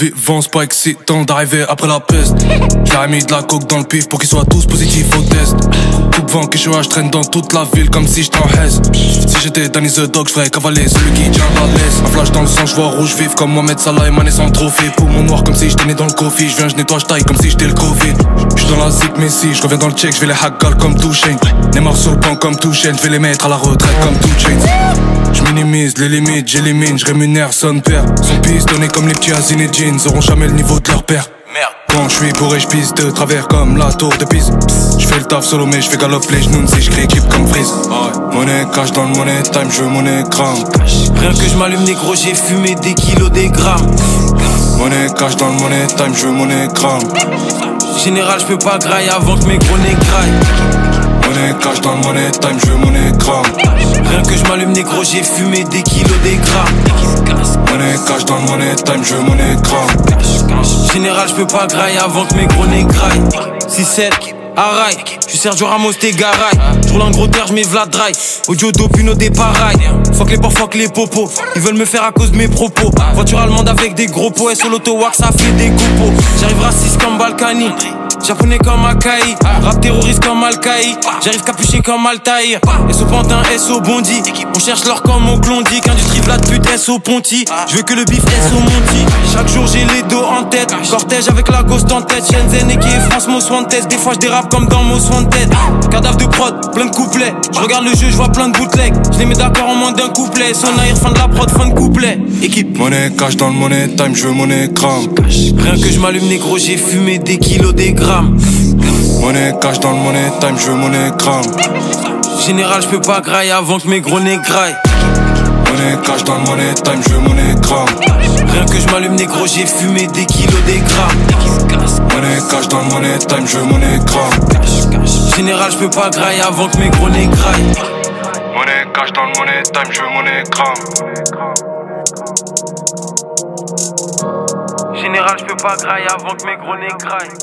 Vivants, c'est pas excitant d'arriver après la peste. Ai mis de la coke dans le pif pour qu'ils soient tous positifs au test. Coupe vent que je je traîne dans toute la ville comme si j'étais en Hesse. Si j'étais Danny the Dog, je ferais cavaler celui qui tient la laisse. Un flash dans le sang, je vois rouge vif comme Mohamed Salah et Mané sans trophée. Poumon noir comme si j'étais né dans le coffee. Je viens, je nettoie, je taille comme si j'étais le Covid. Je dans la zik Messi, je reviens dans le check, je vais les hackgal comme Touchain. Neymar sur le banc comme Touchain, je vais les mettre à la retraite comme Touchain. Je minimise les limites, j'élimine, je rémunère son père. Son pistonné comme les petits Azine et Jeans, auront jamais le niveau de leur père. Quand je suis bourré, je pisse de travers comme la tour de Pise. Je fais le taf solo, mais je fais galop les genoux si je équipe comme frise. Monnaie cash dans le money time, je veux monnaie crame. Rien que je m'allume négro, j'ai fumé des kilos, des grammes. Monnaie cash dans le money time, je veux monnaie crame. Général, je peux pas grailler avant que mes gros nez graillent. Monnaie cash dans le money time, je veux monnaie. Rien que je m'allume négro, j'ai fumé des kilos, des grammes. Monnaie cash dans le money time, je veux monnaie. Général, je peux pas grailler avant que mes gros nez graillent. 6-7, Araï, je suis Sergio Ramos, t'es garaille. Je roule gros terre, je mets Vlad Dry. Audio Dopuno des pareils. Fuck les porcs, fuck les popos. Ils veulent me faire à cause de mes propos. Voiture allemande avec des gros pots. Et sur l'auto-wax, ça fait des coupos. J'arrive raciste comme Balkany. Japonais comme Akai, rap terroriste comme Al-Qaï. J'arrive capuché comme Altaïr. SO Pantin, SO Bondi. On cherche l'or comme au Klondike. Industrie Vlad pute, SO Ponty. Je veux que le bif SO Monty. Chaque jour j'ai les dos en tête. Cortège avec la ghost en tête. Shenzhen et qui est France Wanted. Des fois je dérape comme dans Most Wanted. Cadavre de prod, plein de couplets. Je regarde le jeu, je vois plein de bootlegs. Je les mets d'accord en moins d'un couplet. Son air, fin de la prod, fin de couplet. Équipe. Monnaie cash dans le money time, je veux monnaie crame. Rien que je m'allume négro, j'ai fumé des kilos, des grammes. Monnaie cash dans le money time, je veux monnaie crame. Général, je peux pas grailler avant que mes gros nez graillent monnaie cash dans le money time, je veux monnaie gramme. Rien que je m'allume négro, j'ai fumé des kilos, des grammes. Monnaie cash dans le money time, je veux monnaie gramme. Général, je peux pas grailler avant que mes gros n'égraillent. Monnaie cash dans le money time, je veux monnaie gramme. Général, je peux pas grailler avant que mes gros n'égraillent.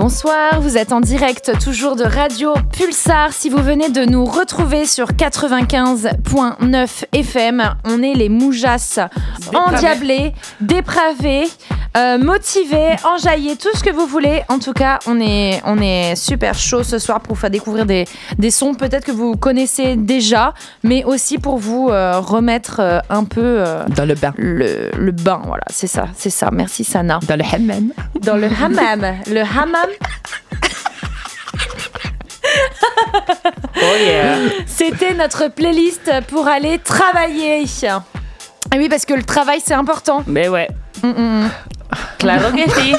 Bonsoir, vous êtes en direct toujours de Radio Pulsar. Si vous venez de nous retrouver sur 95.9 FM, on est les moujas endiablés, dépravés, euh, motivés, enjaillés, tout ce que vous voulez. En tout cas, on est, on est super chaud ce soir pour vous faire découvrir des, des sons peut-être que vous connaissez déjà, mais aussi pour vous euh, remettre euh, un peu euh, Dans le bain. le, le bain. Voilà, c'est ça, c'est ça. Merci Sana. Dans le hammam. Dans le hammam. Le hammam. Oh yeah. C'était notre playlist pour aller travailler. Ah oui, parce que le travail, c'est important. Mais ouais. Mm, mm, mm. Claro que si.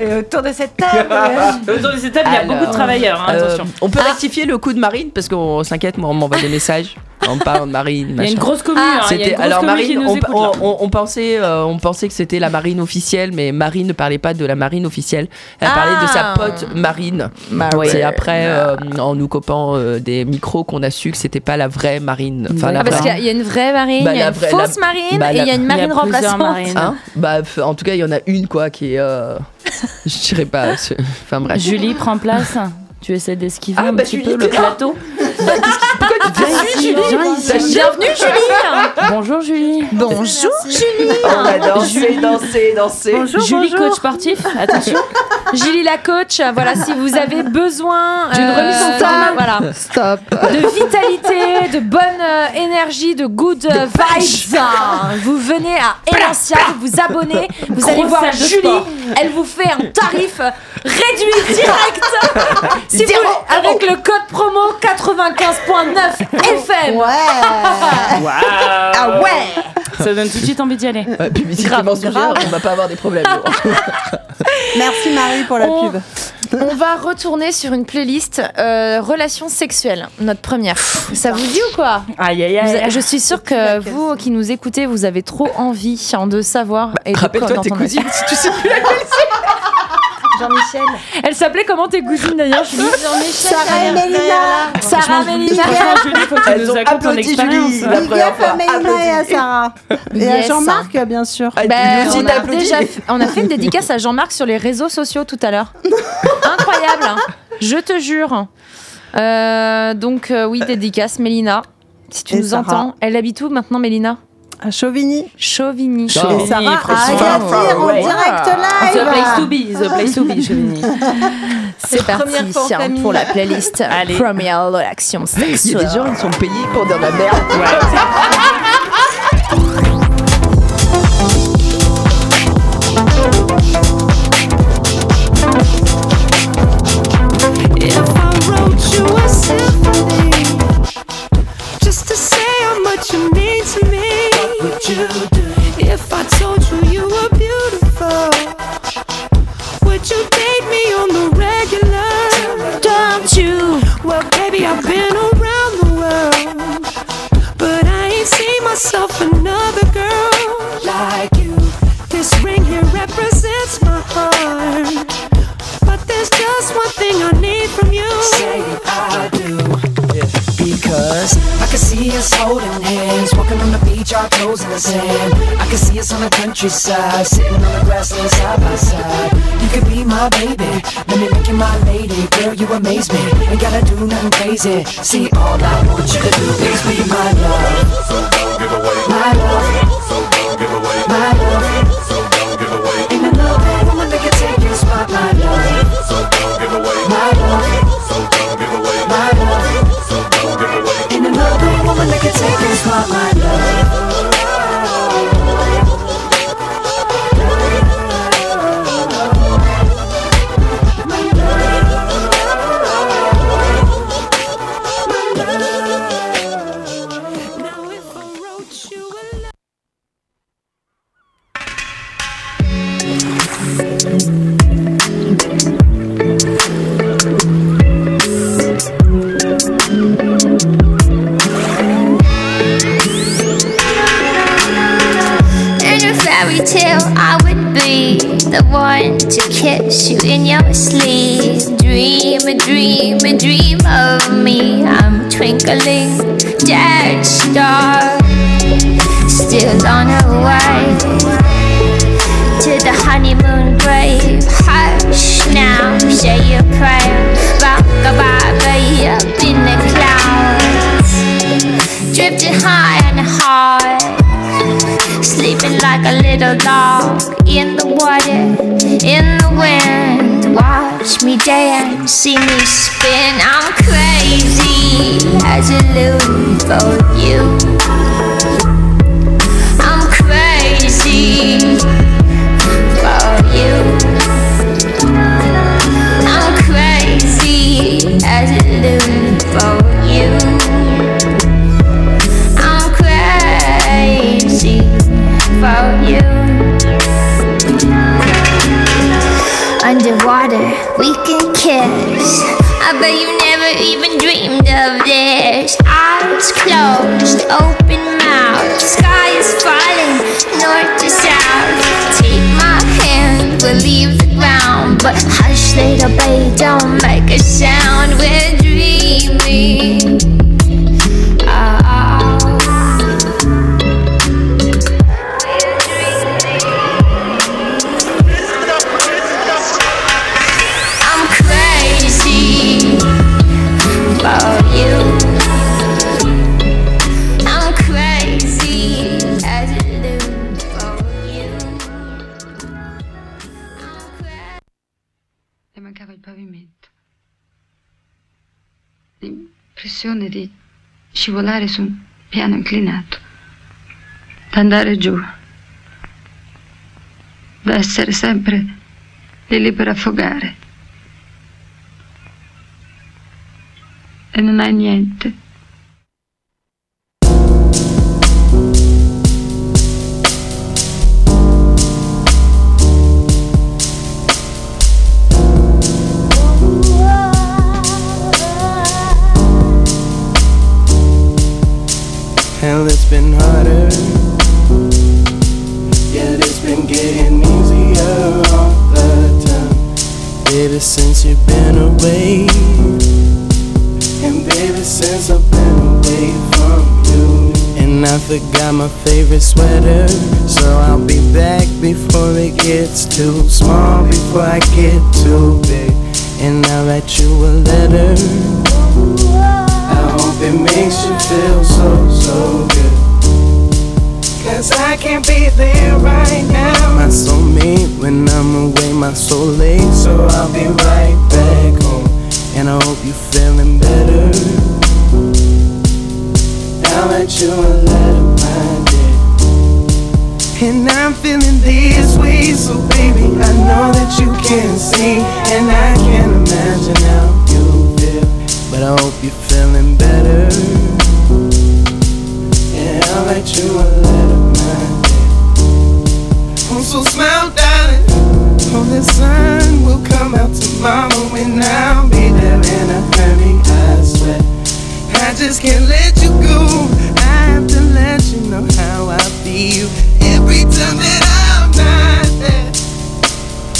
Et autour de cette table. Autour de cette table, il y a Alors, beaucoup de travailleurs, hein, euh, attention. on peut rectifier le coup de Marine parce qu'on s'inquiète, moi on m'envoie des messages. On parle de Marine. Il y a une grosse commu, hein, une grosse alors Marine, on, écoute, on- là. on- on pensait, euh, on pensait que c'était la marine officielle, mais Marine ne parlait pas de la marine officielle. Elle parlait de sa Ah. pote Marine. Marine. C'est après, euh, en nous copant euh, des micros, qu'on a su que c'était pas la vraie Marine. Enfin, la Ah, parce vraie- qu'il y a- il y a une vraie marine, Bah, il y a une vraie- fausse la- marine bah, et il y a une marine remplaçante. Hein bah, en tout cas, il y en a une quoi qui est. euh, je dirais pas. ce- Enfin bref. Julie prend place. Tu essaies d'esquiver Ah, un bah, petit Julie, peu le plateau. Pourquoi ici. Bienvenue Julie. Bonjour Julie. Bonjour. Julie. On a dansé, dansé, dansé. Bonjour, Julie, bonjour. coach sportif. Attention. Julie la coach, voilà, si vous avez besoin D'une remise en voilà, Stop. de vitalité, de bonne euh, énergie, de good euh, vibes, hein, vous venez à Elancia, vous vous abonnez, vous allez voir Julie, elle vous fait un tarif réduit direct. Si vous, Zéro avec le code promo 95.9 FM. Ouais. Ah ouais Ça donne tout de suite envie d'y aller. Ouais, publicité Grave, grave. on va pas avoir des problèmes. Merci Marie pour la On- pub. On va retourner sur une playlist euh, relations sexuelles, notre première. Ça vous dit ou quoi? Aïe aïe aïe. a- Je suis sûre que vous qui nous écoutez, vous avez trop envie hein, de savoir. et de Rappelle-toi tes d'entendre. cousines si tu sais plus laquelle Jean-Michel. Elle s'appelait comment tes cousines d'ailleurs Jean-Michel. Sarah et Mélina. Sarah Mélina. Julie, faut que tu nous ont racontes ton expérience. La Big première up fois. à Mélina et à Sarah. Et à. Jean-Marc, bien sûr. Ah, Ben, on, a applaudi. déjà f- on a fait une dédicace à Jean-Marc sur les réseaux sociaux tout à l'heure. Incroyable, hein. je te jure. Euh, donc euh, oui, dédicace Mélina. Si tu Et nous Sarah. entends, elle habite où maintenant Mélina? À Chauvigny. Chauvigny. Et Chauvigny, Sarah à. Agadir en Ouais. direct The place to live. be, the place to be, Chauvigny. C'est parti pour la playlist Allez. Première Action Il y a des Sexuelle. gens, ils sont payés pour dire de la merde. Wrote you a symphony, just to say how much you mean to me, would you do? If I told you you were beautiful, would you date me on the regular? Don't you? Well, baby, I've been around the world, but I ain't seen myself another girl our toes in the sand. I can see us on the countryside, sitting on the grassland side by side. You could be my baby, let me make you my lady. Girl, you amaze me, ain't gotta do nothing crazy. See, all I want you to do is be my love. So don't give away. My love, So don't give away. my love. So don't give away. Ain't another woman that can take your spot, my love. So don't give away. My love, So don't give away. my love. So don't give away. Ain't another woman that can take your spot, my love. D'andare giù, d'essere sempre lì lì per affogare. E non hai niente. Hell, it's been harder. Baby, since you've been away. And baby, since I've been away from you. And I forgot my favorite sweater. So I'll be back before it gets too small, before I get too big. And I'll write you a letter. I hope it makes you feel so, so good. Cause I can't be there right now. My soul soulmate when I'm away, my soul late. So I'll be right back home. And I hope you're feeling better. I'll write you a letter, my dear. And I'm feeling this way, so baby, I know that you can see. And I can't imagine how you feel. But I hope you're feeling better. Write you a letter, dear. Oh, so smile, darling. Oh, the sun will come out tomorrow, and I'll be there in a hurry. I swear. I just can't let you go. I have to let you know how I feel every time that I'm not there.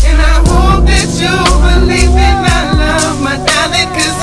And I hope that you believe in my love, my darling, cause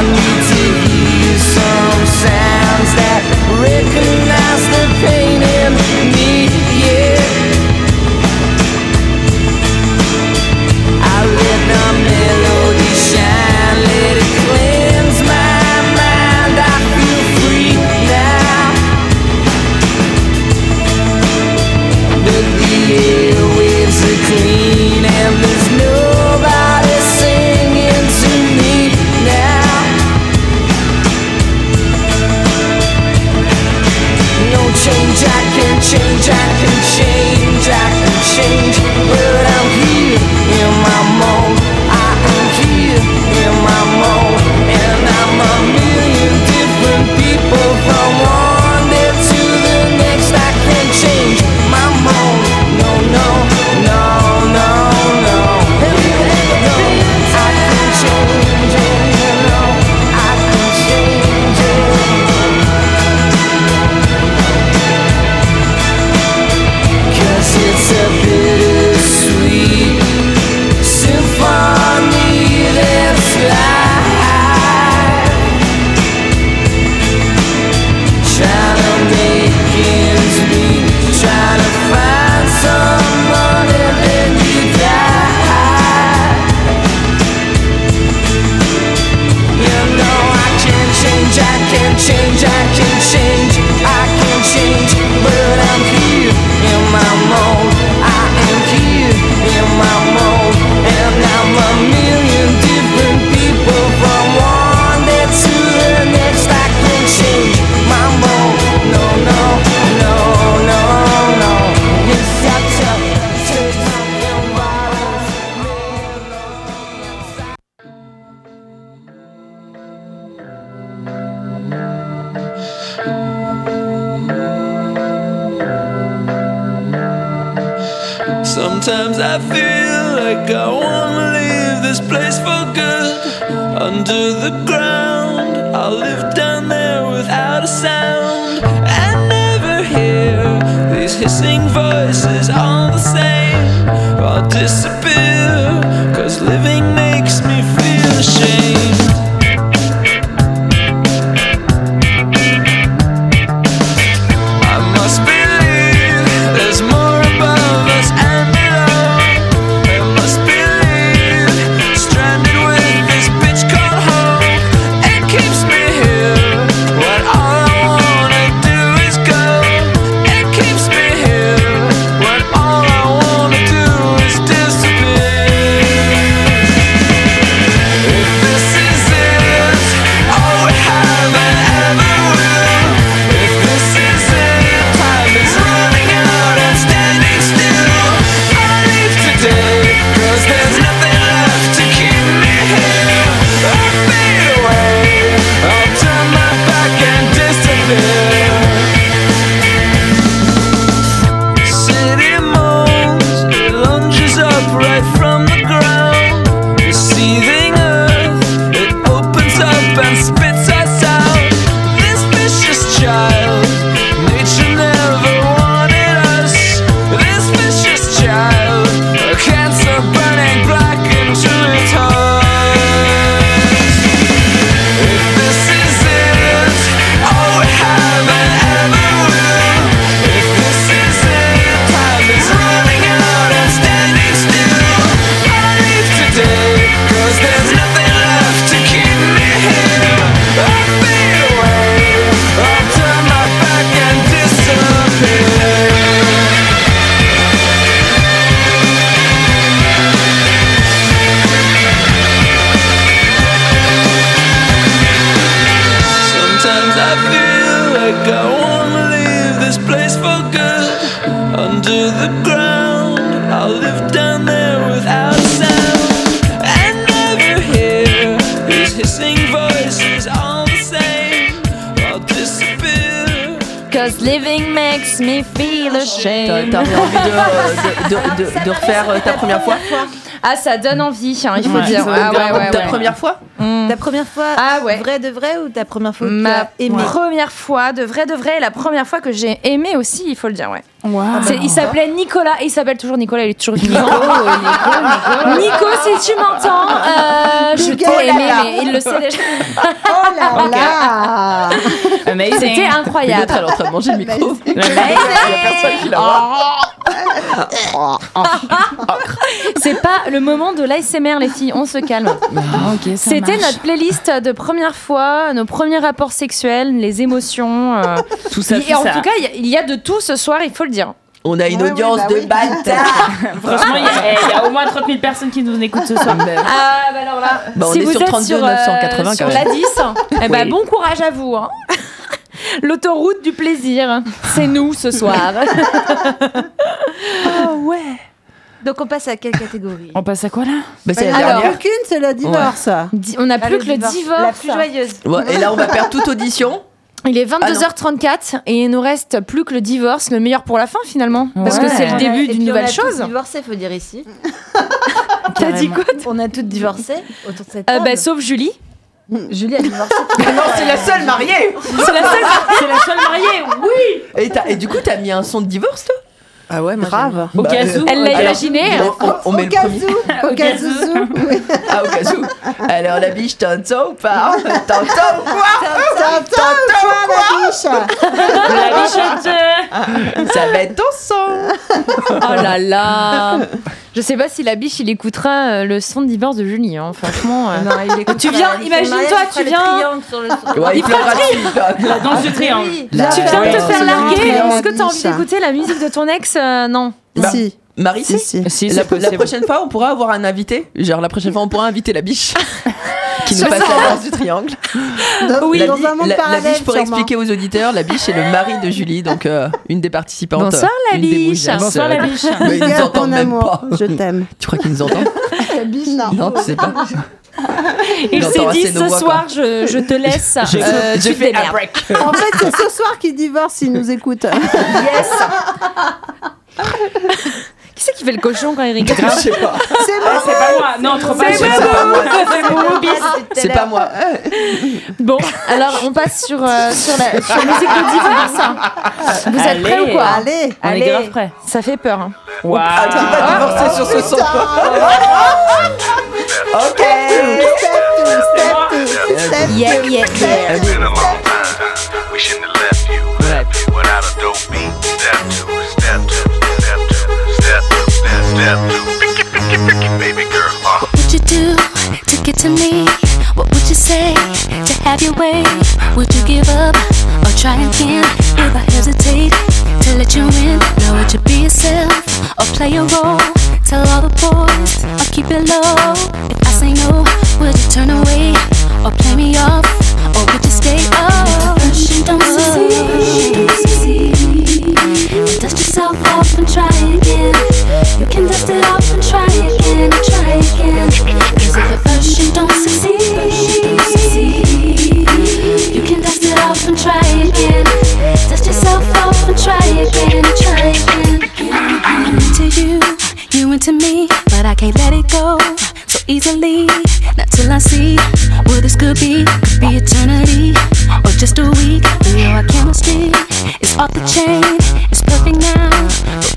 I need to euh, ta première fois Ah, ça donne envie, hein, il faut Ouais. dire. Ah, ouais, ouais, Ta première fois Ta première fois, Ah ouais. vrai de vrai ou ta première fois Ma aimé première fois, de vrai de vrai, la première fois que j'ai aimé aussi, il faut le dire, ouais. Il s'appelait Nicolas, et il s'appelle toujours Nicolas, il est toujours vivant. Nico, si tu m'entends, euh, je Nico, t'ai aimé, mais il le sait déjà. Oh là là C'était incroyable. L'autre, elle est en train de manger le micro. Il y a personne qui la voit. C'est pas le moment de l'ASMR, les filles, on se calme. ok, ça C'était marche. notre playlist de première fois, nos premiers rapports sexuels, les émotions. euh, Tout ça, Et tout en ça. tout cas, il y a- il y, a de tout ce soir, il faut le dire. On a une Ouais, audience bah de oui. bâtards. Franchement, il y, a- il y a au moins 30 000 personnes qui nous écoutent ce soir. Ah, bah alors là, Bah, on si est vous sur êtes 32 sur, 980 sur quand même. 10, eh ben, Oui. bon courage à vous. hein. L'autoroute du plaisir, c'est nous ce soir. Ah ouais. Donc on passe à quelle catégorie? On passe à quoi là? Bah, c'est la Alors, dernière. aucune, c'est le divorce. Di- On n'a Ah, plus que le divorce. La plus joyeuse. Ouais, et là, on va perdre toute audition. Il est 22h34 et il nous reste plus que le divorce, le meilleur pour la fin finalement. Parce que Ouais. c'est le début d'une nouvelle on a chose. tous divorcé, faut dire ici. T'as dit quoi On a toutes divorcé autour de cette Euh, table. bah, Sauf Julie. Julie a divorcé. non, c'est la seule mariée. C'est la seule, c'est la seule mariée, oui Et, du coup, t'as mis un son de divorce, toi? Ah ouais, grave. Au cas où. Elle l'a imaginé. On, on- on met Au le cas premier. où, au cas où. oui. Ah, au cas où. Alors, la biche, t'entends ou pas? T'entends ou quoi T'entends ou quoi, la biche? La bichette Ça va être ton son. Oh là là Je sais pas si la biche il écoutera euh, le son de divorce de Julie, hein, franchement. euh. Non, Tu viens, imagine-toi, tu viens- Ouais, il dessus. La danse du triangle. Tu viens de te faire larguer. Est-ce que t'as envie d'écouter la musique de ton ex Euh, Non? Bah, Si. Marie, Si, si. Si, la, la prochaine fois, on pourra avoir un invité. Genre, la prochaine fois, on pourra inviter la biche. qui nous passe la danse du triangle. Dans, la, dans un monde la- la parallèle, biche, pour sûrement. expliquer aux auditeurs, la biche est le mari de Julie, donc euh, une des participantes. Bonsoir, la une des biche. bougeasses, Bonsoir, la euh, biche. Mais ils nous entendent même amour, pas. je t'aime. Tu crois qu'ils nous entendent La biche, non. Non, tu sais pas. Il Il s'est entend dit ce voix, soir, je, je te laisse. Je, euh, je fais un démerdes. break. En fait, c'est ce soir qu'il divorce, il nous écoute. Yes Qui c'est qui fait le cochon quand il rigole Je sais pas. C'est Ah, c'est pas moi. Non, trop pas. C'est c'est pas moi. moi. C'est pas moi. Bon, alors on passe sur, euh, sur la sur musique de divorce. Vous êtes Allez. prêts ou quoi Allez. On est grave prêts. Ça fait peur. hein. Ah, divorcer sur ce son Ok. Yeah, yeah, yeah. Been a long time. We shouldn't have left you. Left you without a dope beat. Step two, two, step, step two. Picky, picky, picky, baby girl. Uh. What would you do to get to me? What would you say to have your way? Would you give up or try again? If I hesitate to let you in, now would you be yourself or play a role? Tell all the boys or keep it low. If I say no, would you turn away or play me off? Or would you stay? Oh, first you don't succeed. Then dust yourself off and try again. You can dust it off and try again, try again. Cause if at first you don't succeed, you can dust it off and try again. Dust yourself off and try again, try again. I'm into you, you into me, but I can't let it go so easily. Not till I see what this could be. Could be eternity or just a week. We know our chemistry is off the chain.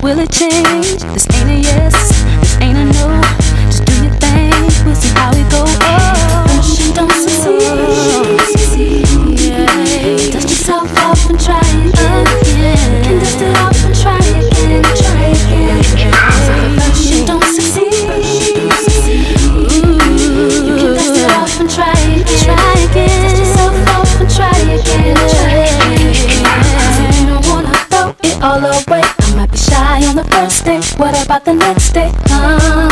Will it change? This ain't a yes, first day. What about the next day? Uh,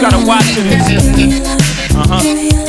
gotta watch it. Uh huh.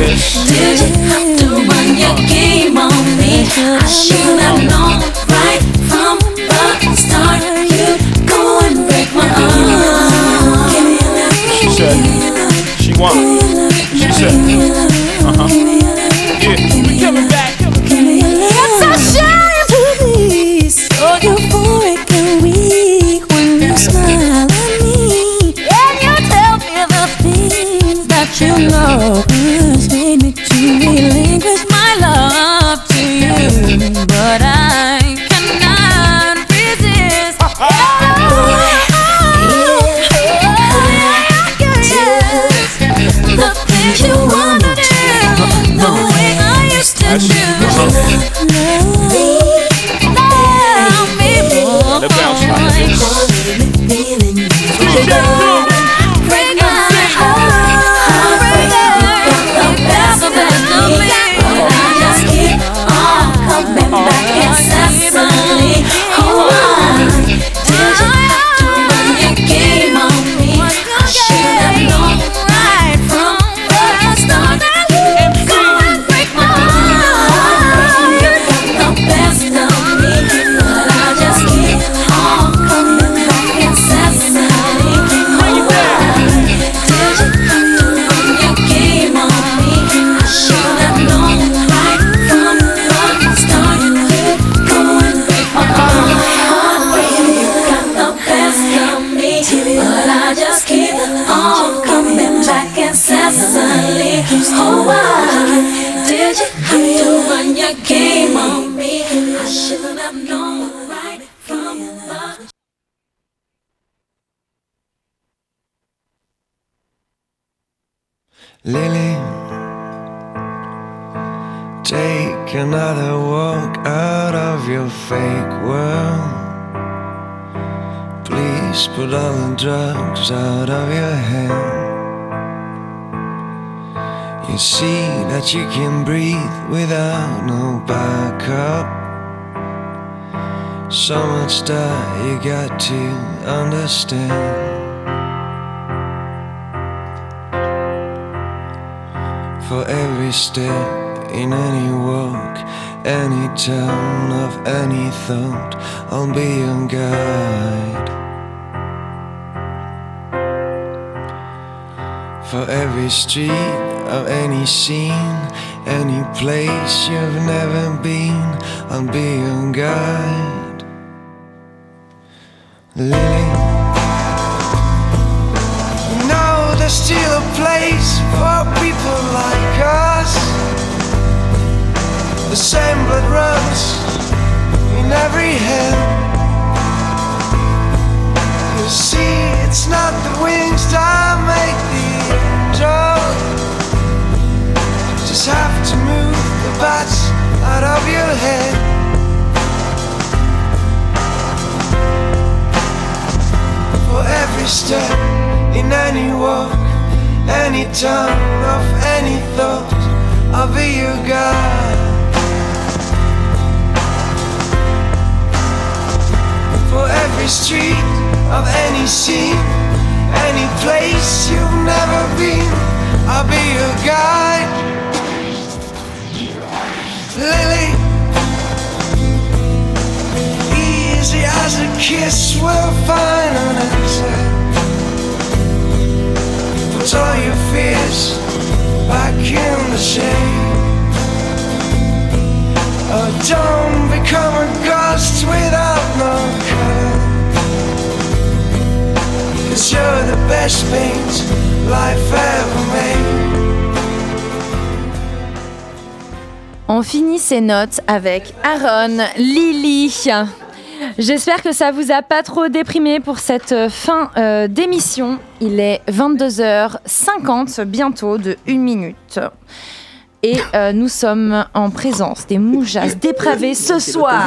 Did you have to run your game on me? I should step in any walk, any turn of any thought, I'll be your guide. For every street of any scene, any place you've never been, I'll be your guide. Lily, The same blood runs in every hand. You see, it's not the wings that make the angel. You just have to move the bats out of your head. For every step in any walk, any turn of any thought, I'll be your guide. Every street of any scene, any place you've never been, I'll be your guide. Lily, easy as a kiss, we'll find an answer. Put all your fears back in the shade. Oh, don't become a ghost without no color. On finit ces notes avec Aaron, Lily. J'espère que ça vous a pas trop déprimé pour cette fin euh, d'émission. Il est 22h50 bientôt de 1 minute. Et euh, nous sommes en présence des moujas dépravés ce soir.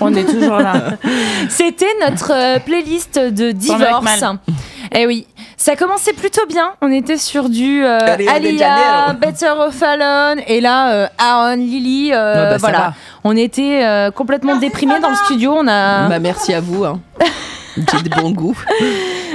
On est toujours là. C'était notre euh, playlist de divorce. Eh oui, ça commençait plutôt bien. On était sur du euh, Alia, Janeiro. Better of Alone, et là euh, Aaron, Lily. euh, Ouais, bah, ça voilà, va. on était euh, complètement déprimés dans le studio. On a. Bah, merci à vous. Hein. J'ai de bon goût.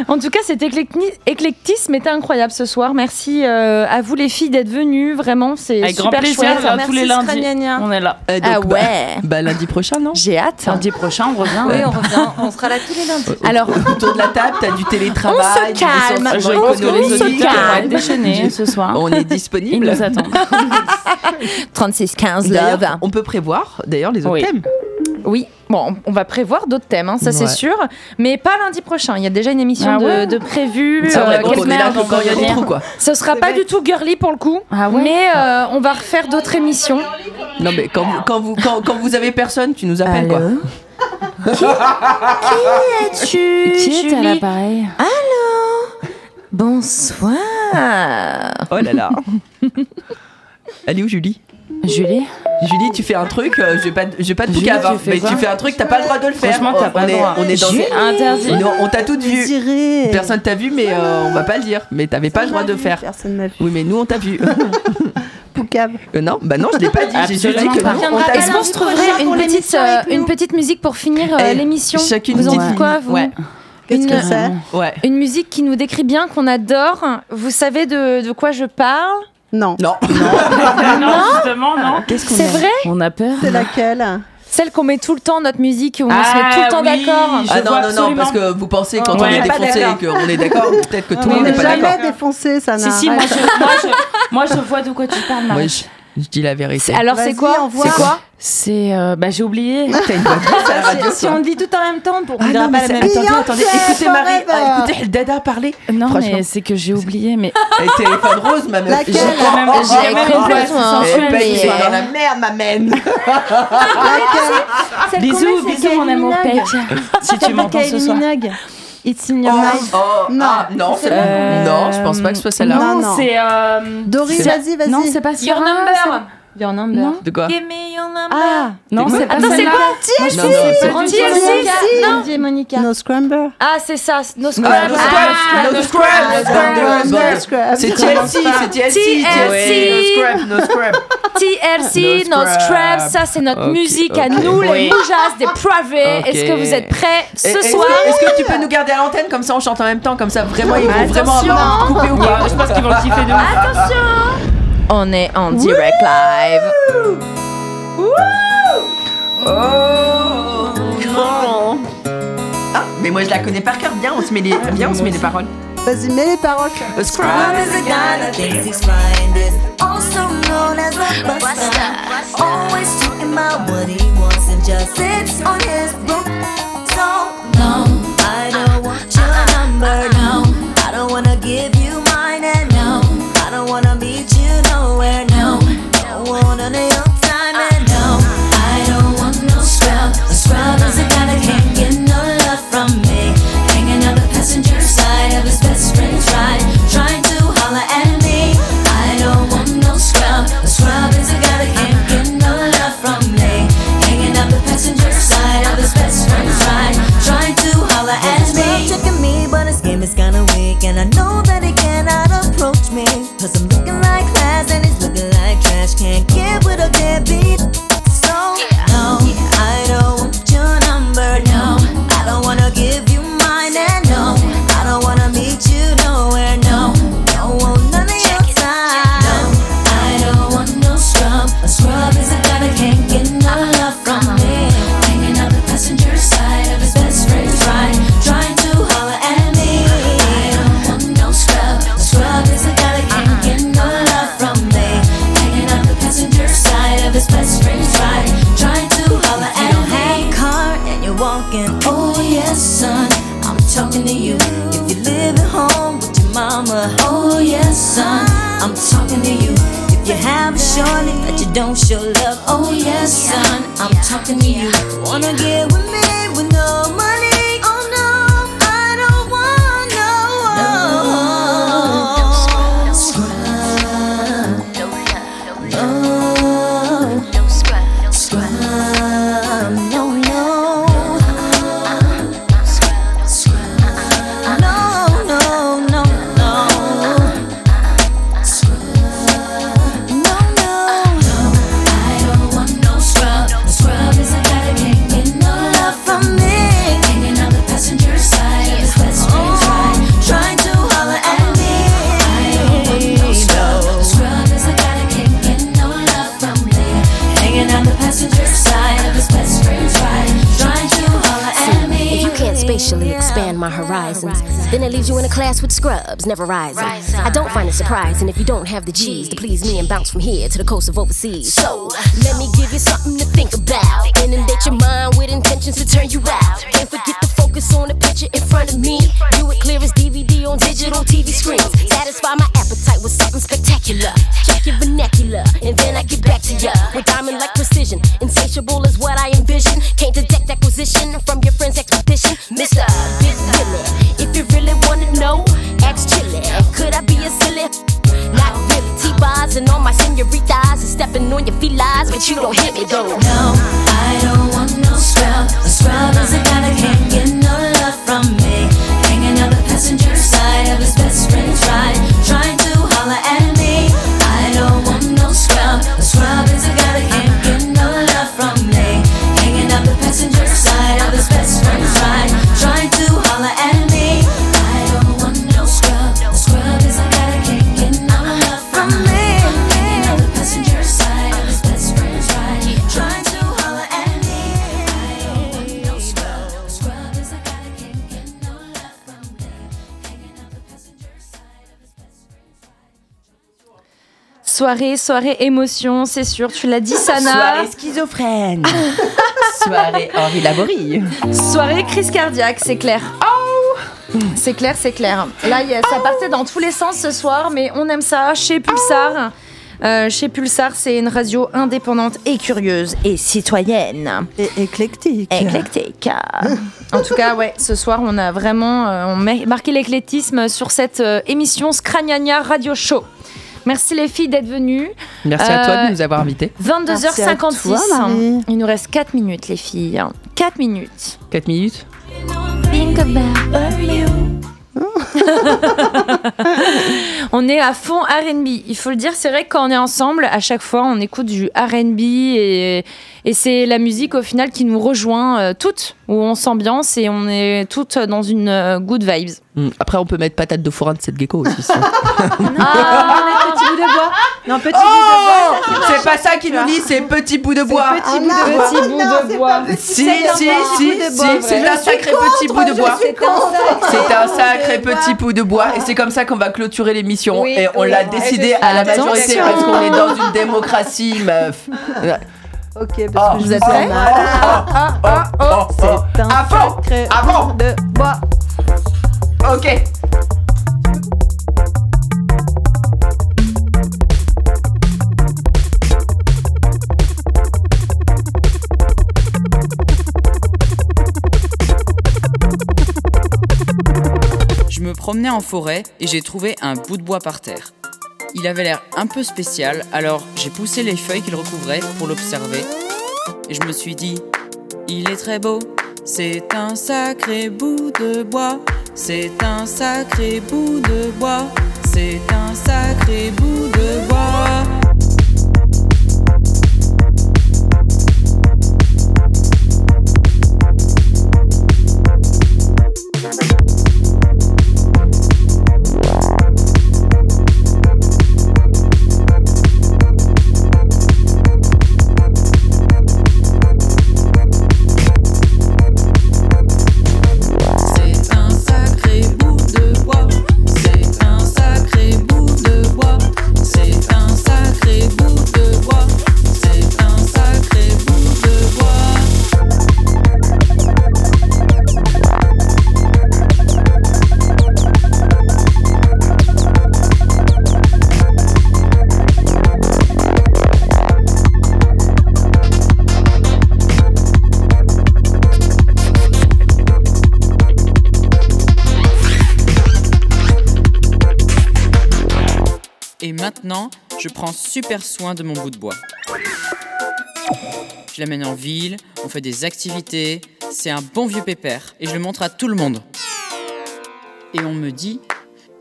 En tout cas, cet éclecti- éclectisme était incroyable ce soir. Merci euh, à vous les filles d'être venues. Vraiment, c'est Avec grand super plaisir, chouette. euh, tous les lundis. On est là. Euh, donc, Ah bah- ouais. Bah, lundi prochain, non? J'ai hâte. Lundi prochain, on revient. Oui, on revient. On sera là tous les lundis. Alors, autour de la table, t'as du télétravail, On se calme. licenciement On se calme. Déjeuner ce soir. On est Ils disponible. nous attendent. 36-15 D'ailleurs, love. on peut prévoir d'ailleurs les autres Oui. thèmes. Oui, bon, on- va prévoir d'autres thèmes, hein, ça c'est sûr, mais pas lundi prochain. Il y a déjà une émission Ah de, ouais de prévue. Euh, on est là quand il y a des trous, quoi. Ce sera pas du tout girly pour le coup, Ah ouais mais euh, on va refaire d'autres émissions. Non mais quand vous, quand vous, quand, quand vous avez personne, tu nous appelles quoi. Tu, Qui est à Julie? l'appareil Allô? Bonsoir. Oh là là. Elle est où Julie? Julie Julie, tu fais un truc, euh, je vais pas, je vais pas te Julie, tu mais tu fais un truc, t'as pas le droit de le faire. Franchement, t'as On- pas on le est- droit. On est dans Julie, interdit. On, on t'a toutes vu. Désiré. Personne t'a vu, mais euh, on va pas le dire. Mais t'avais pas le droit de le faire. Personne n'a vu. Oui, mais nous on t'a vu. Poucave. Euh, non, bah non, je l'ai pas dit. J'ai juste dit que on Est-ce vu. qu'on se trouverait une petite, euh, une petite musique pour finir euh, Eh, l'émission chacune Vous en une dites quoi, musique. vous Ouais. Qu'est-ce Une- que c'est Ouais. Une musique qui nous décrit bien, qu'on adore. Vous savez de, de quoi je parle? Non. Non. Non, justement, non. Qu'est-ce qu'on C'est a vrai On a peur. C'est laquelle Celle qu'on met tout le temps, notre musique, où on se Ah, met tout le temps oui. d'accord. Je Ah non, non, non, absolument. parce que vous pensez quand Ouais. on On est défoncé d'accord. et qu'on est d'accord, peut-être que tout le On monde n'est n'est pas jamais d'accord. défoncé, ça Si, n'a si, moi je, moi, je, moi je vois de quoi tu parles, Marie. je, je dis la vérité. Alors c'est quoi. C'est quoi C'est. euh, bah, j'ai oublié. Radio, Si on le dit tout en même temps, pour on Ah dira non, pas mais la c'est- même attendez, attendez, écoutez Marie, ah, écoutez Dada parler. Non, mais c'est que j'ai oublié. Mais téléphone rose, ma meuf. Laquelle J'ai dans la merde, ma mène. Bisous, c'est bisous, mon amour. Peck. Si tu m'entends ce soir. It's in your eyes. Oh, ah, non, c'est Euh, non, je pense pas que ce soit celle-là. Non, Non, non. c'est. euh, Doris, vas-y, vas-y. Non, c'est pas. Your number. Your number. De quoi Give me your number. Ah, non, c'est pas Attends, c'est quoi Non, non, TLC. Non. Monica. No Scrumber. Ah, c'est ça, no Ah, scrub. no Ah, no no. C'est TLC, c'est TLC. TLC. No scrub. TLC, No scrub, ça c'est notre musique à nous, les moujas des pravés. Ok. Est-ce que vous êtes prêts ce soir Est-ce que tu peux nous garder à l'antenne? Comme ça on chante en même temps comme ça vraiment ils vont vraiment couper ou pas Je pense qu'ils vont le kiffer de. Attention On est en direct live. Oh grand. Ah mais moi je la connais par cœur bien on se met les bien on se met les paroles. Vas-y, mets les paroles. A scrub. is a guy that thinks he's this. Also known as a buster. Always talking about what he wants and just sits on his broom. So, no, I don't want your number, no. I don't wanna give expand my horizons, then it leaves you in a class with scrubs, never rising. I don't find it surprising if you don't have the G's to please me and bounce from here to the coast of overseas. So, let me give you something to think about. Inundate your mind with intentions to turn you out. Can't forget to focus on the picture in front of me. View it clear as DVD on digital TV screens. Satisfy my appetite with something spectacular. Check your vernacular, and then I get back to ya. With diamond like precision, insatiable is what I envision. Can't detect acquisition from your friend's expedition. Big Willie, if you really wanna know, ask Chili. Could I be a silly? Not really. T-bars and all my senoritas are stepping on your felines, but you don't hit me though. No, I don't want no scrub. A scrub is a guy that can't get no love from me. Hanging on the passenger side of Soirée, soirée émotion, c'est sûr. Tu l'as dit, Sana. Soirée schizophrène. Soirée Henri Laborie. Soirée crise cardiaque, c'est clair. Oh C'est clair, c'est clair. Là, y a- ça partait dans tous les sens ce soir, mais on aime ça chez Pulsar. Euh, chez Pulsar, c'est une radio indépendante et curieuse et citoyenne. Et éclectique. Éclectique. en tout cas, ouais, ce soir, on a vraiment euh, on met- marqué l'éclectisme sur cette euh, émission Scragnagna Radio Show. Merci les filles d'être venues. Merci à toi Euh, de nous avoir invités. 22h56. toi, Marie. Il nous reste 4 minutes, les filles. 4 minutes. 4 minutes. Think about you. on est à fond RB. Il faut le dire, c'est vrai que quand on est ensemble, à chaque fois, on écoute du RB et, et c'est la musique au final qui nous rejoint euh, toutes, où on s'ambiance et on est toutes dans une euh, good vibes. Hmm, Après, on peut mettre patate de forain de cette gecko aussi. si on- Ah, les petits bouts de bois. Non, petit bout de Oh bois. ça, C'est pas ça qui nous dit, c'est petit bout de bois. Petit bout de bois. Petit bout de bois. Si, C'est un si, petit si, bout de si, bois, c'est un sacré petit bout de bois. C'est un sacré petit bout de bois et c'est comme ça qu'on va clôturer l'émission et on l'a décidé à la majorité parce qu'on est dans une démocratie meuf. Ok, parce Oh, que je vous êtes mal. Oh, oh. C'est un Ah bon sacré Ah bon de bois. Ok. Je me promenais en forêt et j'ai trouvé un bout de bois par terre. Il avait l'air un peu spécial, alors j'ai poussé les feuilles qu'il recouvrait pour l'observer. Et je me suis dit, il est très beau, c'est un sacré bout de bois, c'est un sacré bout de bois, c'est un sacré bout de bois. Je prends super soin de mon bout de bois. Je l'amène en ville, on fait des activités, c'est un bon vieux pépère et je le montre à tout le monde. Et on me dit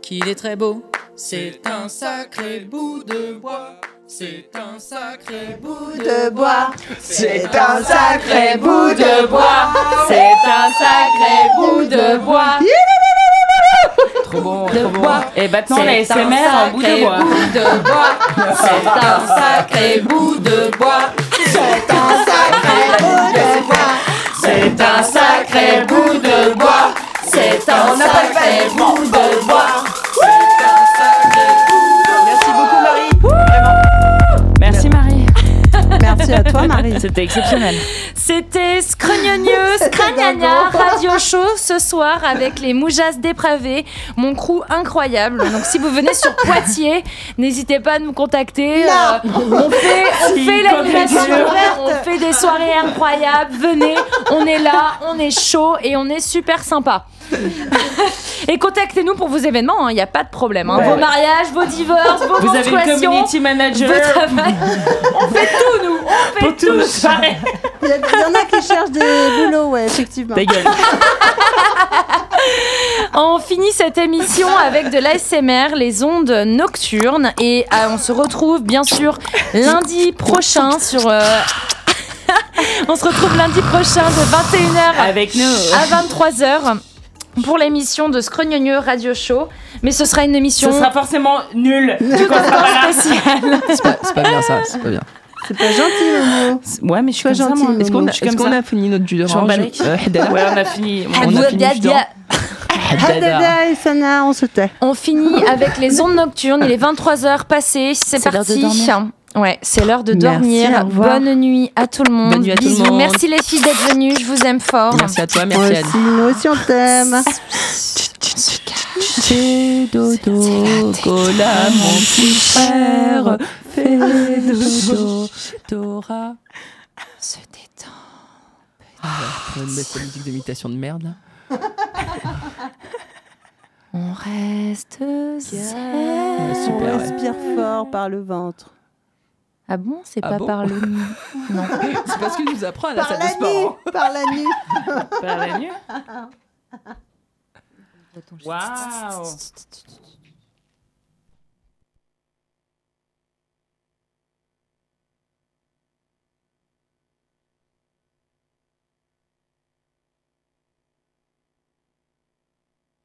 qu'il est très beau. C'est un sacré bout de bois. C'est un sacré bout de bois. C'est un sacré bout de bois. C'est un sacré bout de bois. Trop bon, De trop bon. bois. Et maintenant, C'est la un SMR en bout de sacré bois. bout de bois. C'est un sacré bout de bois. C'est un sacré bout de bois. C'est un sacré bout de bois. C'est un sacré bout de bois. C'était exceptionnel. C'était Scrognonieux, Scragnagna, Radio Show ce soir avec les Moujas dépravés, mon crew incroyable. Donc si vous venez sur Poitiers, n'hésitez pas à nous contacter. Euh, on fait, on Si, fait l'animation, on fait des soirées incroyables. Venez, on est là, on est chaud et on est super sympa. Et contactez-nous pour vos événements, il n'y a pas de problème. hein. Ouais. Vos mariages, vos divorces, vos Vous avez une community manager. On fait tout, nous. On fait Pour tout. Il y, a- il y en a qui cherchent des boulots, ouais, effectivement. Ta gueule. On finit cette émission avec de l'ASMR, les ondes nocturnes. Et euh, on se retrouve bien sûr lundi prochain sur. euh, on se retrouve lundi prochain de 21h Avec nous. à 23h pour l'émission de Scrognonieux Radio Show. Mais ce sera une émission Ce sera forcément nul. Pas là. spéciale. C'est pas, c'est pas bien ça, c'est pas bien. C'est pas gentil, Momo. Ouais, mais je suis ça, gentil. Est-ce qu'on a, qu'on a fini notre jus d'orange. Euh, Ouais, on a fini. On a fini. Hadada et Sana, on se tait. On finit avec les ondes nocturnes. Il est 23h passé. C'est parti. Ouais, c'est l'heure de dormir. Bonne nuit à tout le monde. Bonne nuit à tout le Bisous. monde. Merci les filles d'être venues. Je vous aime fort. Merci à toi, Moi merci Anne. nous aussi, on t'aime. Dodo, cola, mon petit frère. Fais fait dodo. Dora se détend. Ah, on va mettre la musique d'imitation de merde là. On reste zen. On respire fort par le ventre. Ah bon C'est Ah pas bon par le Non. C'est parce qu'il nous apprend à la Par salle de la sport. nuit, hein. par la nuit. Par la nuit Waouh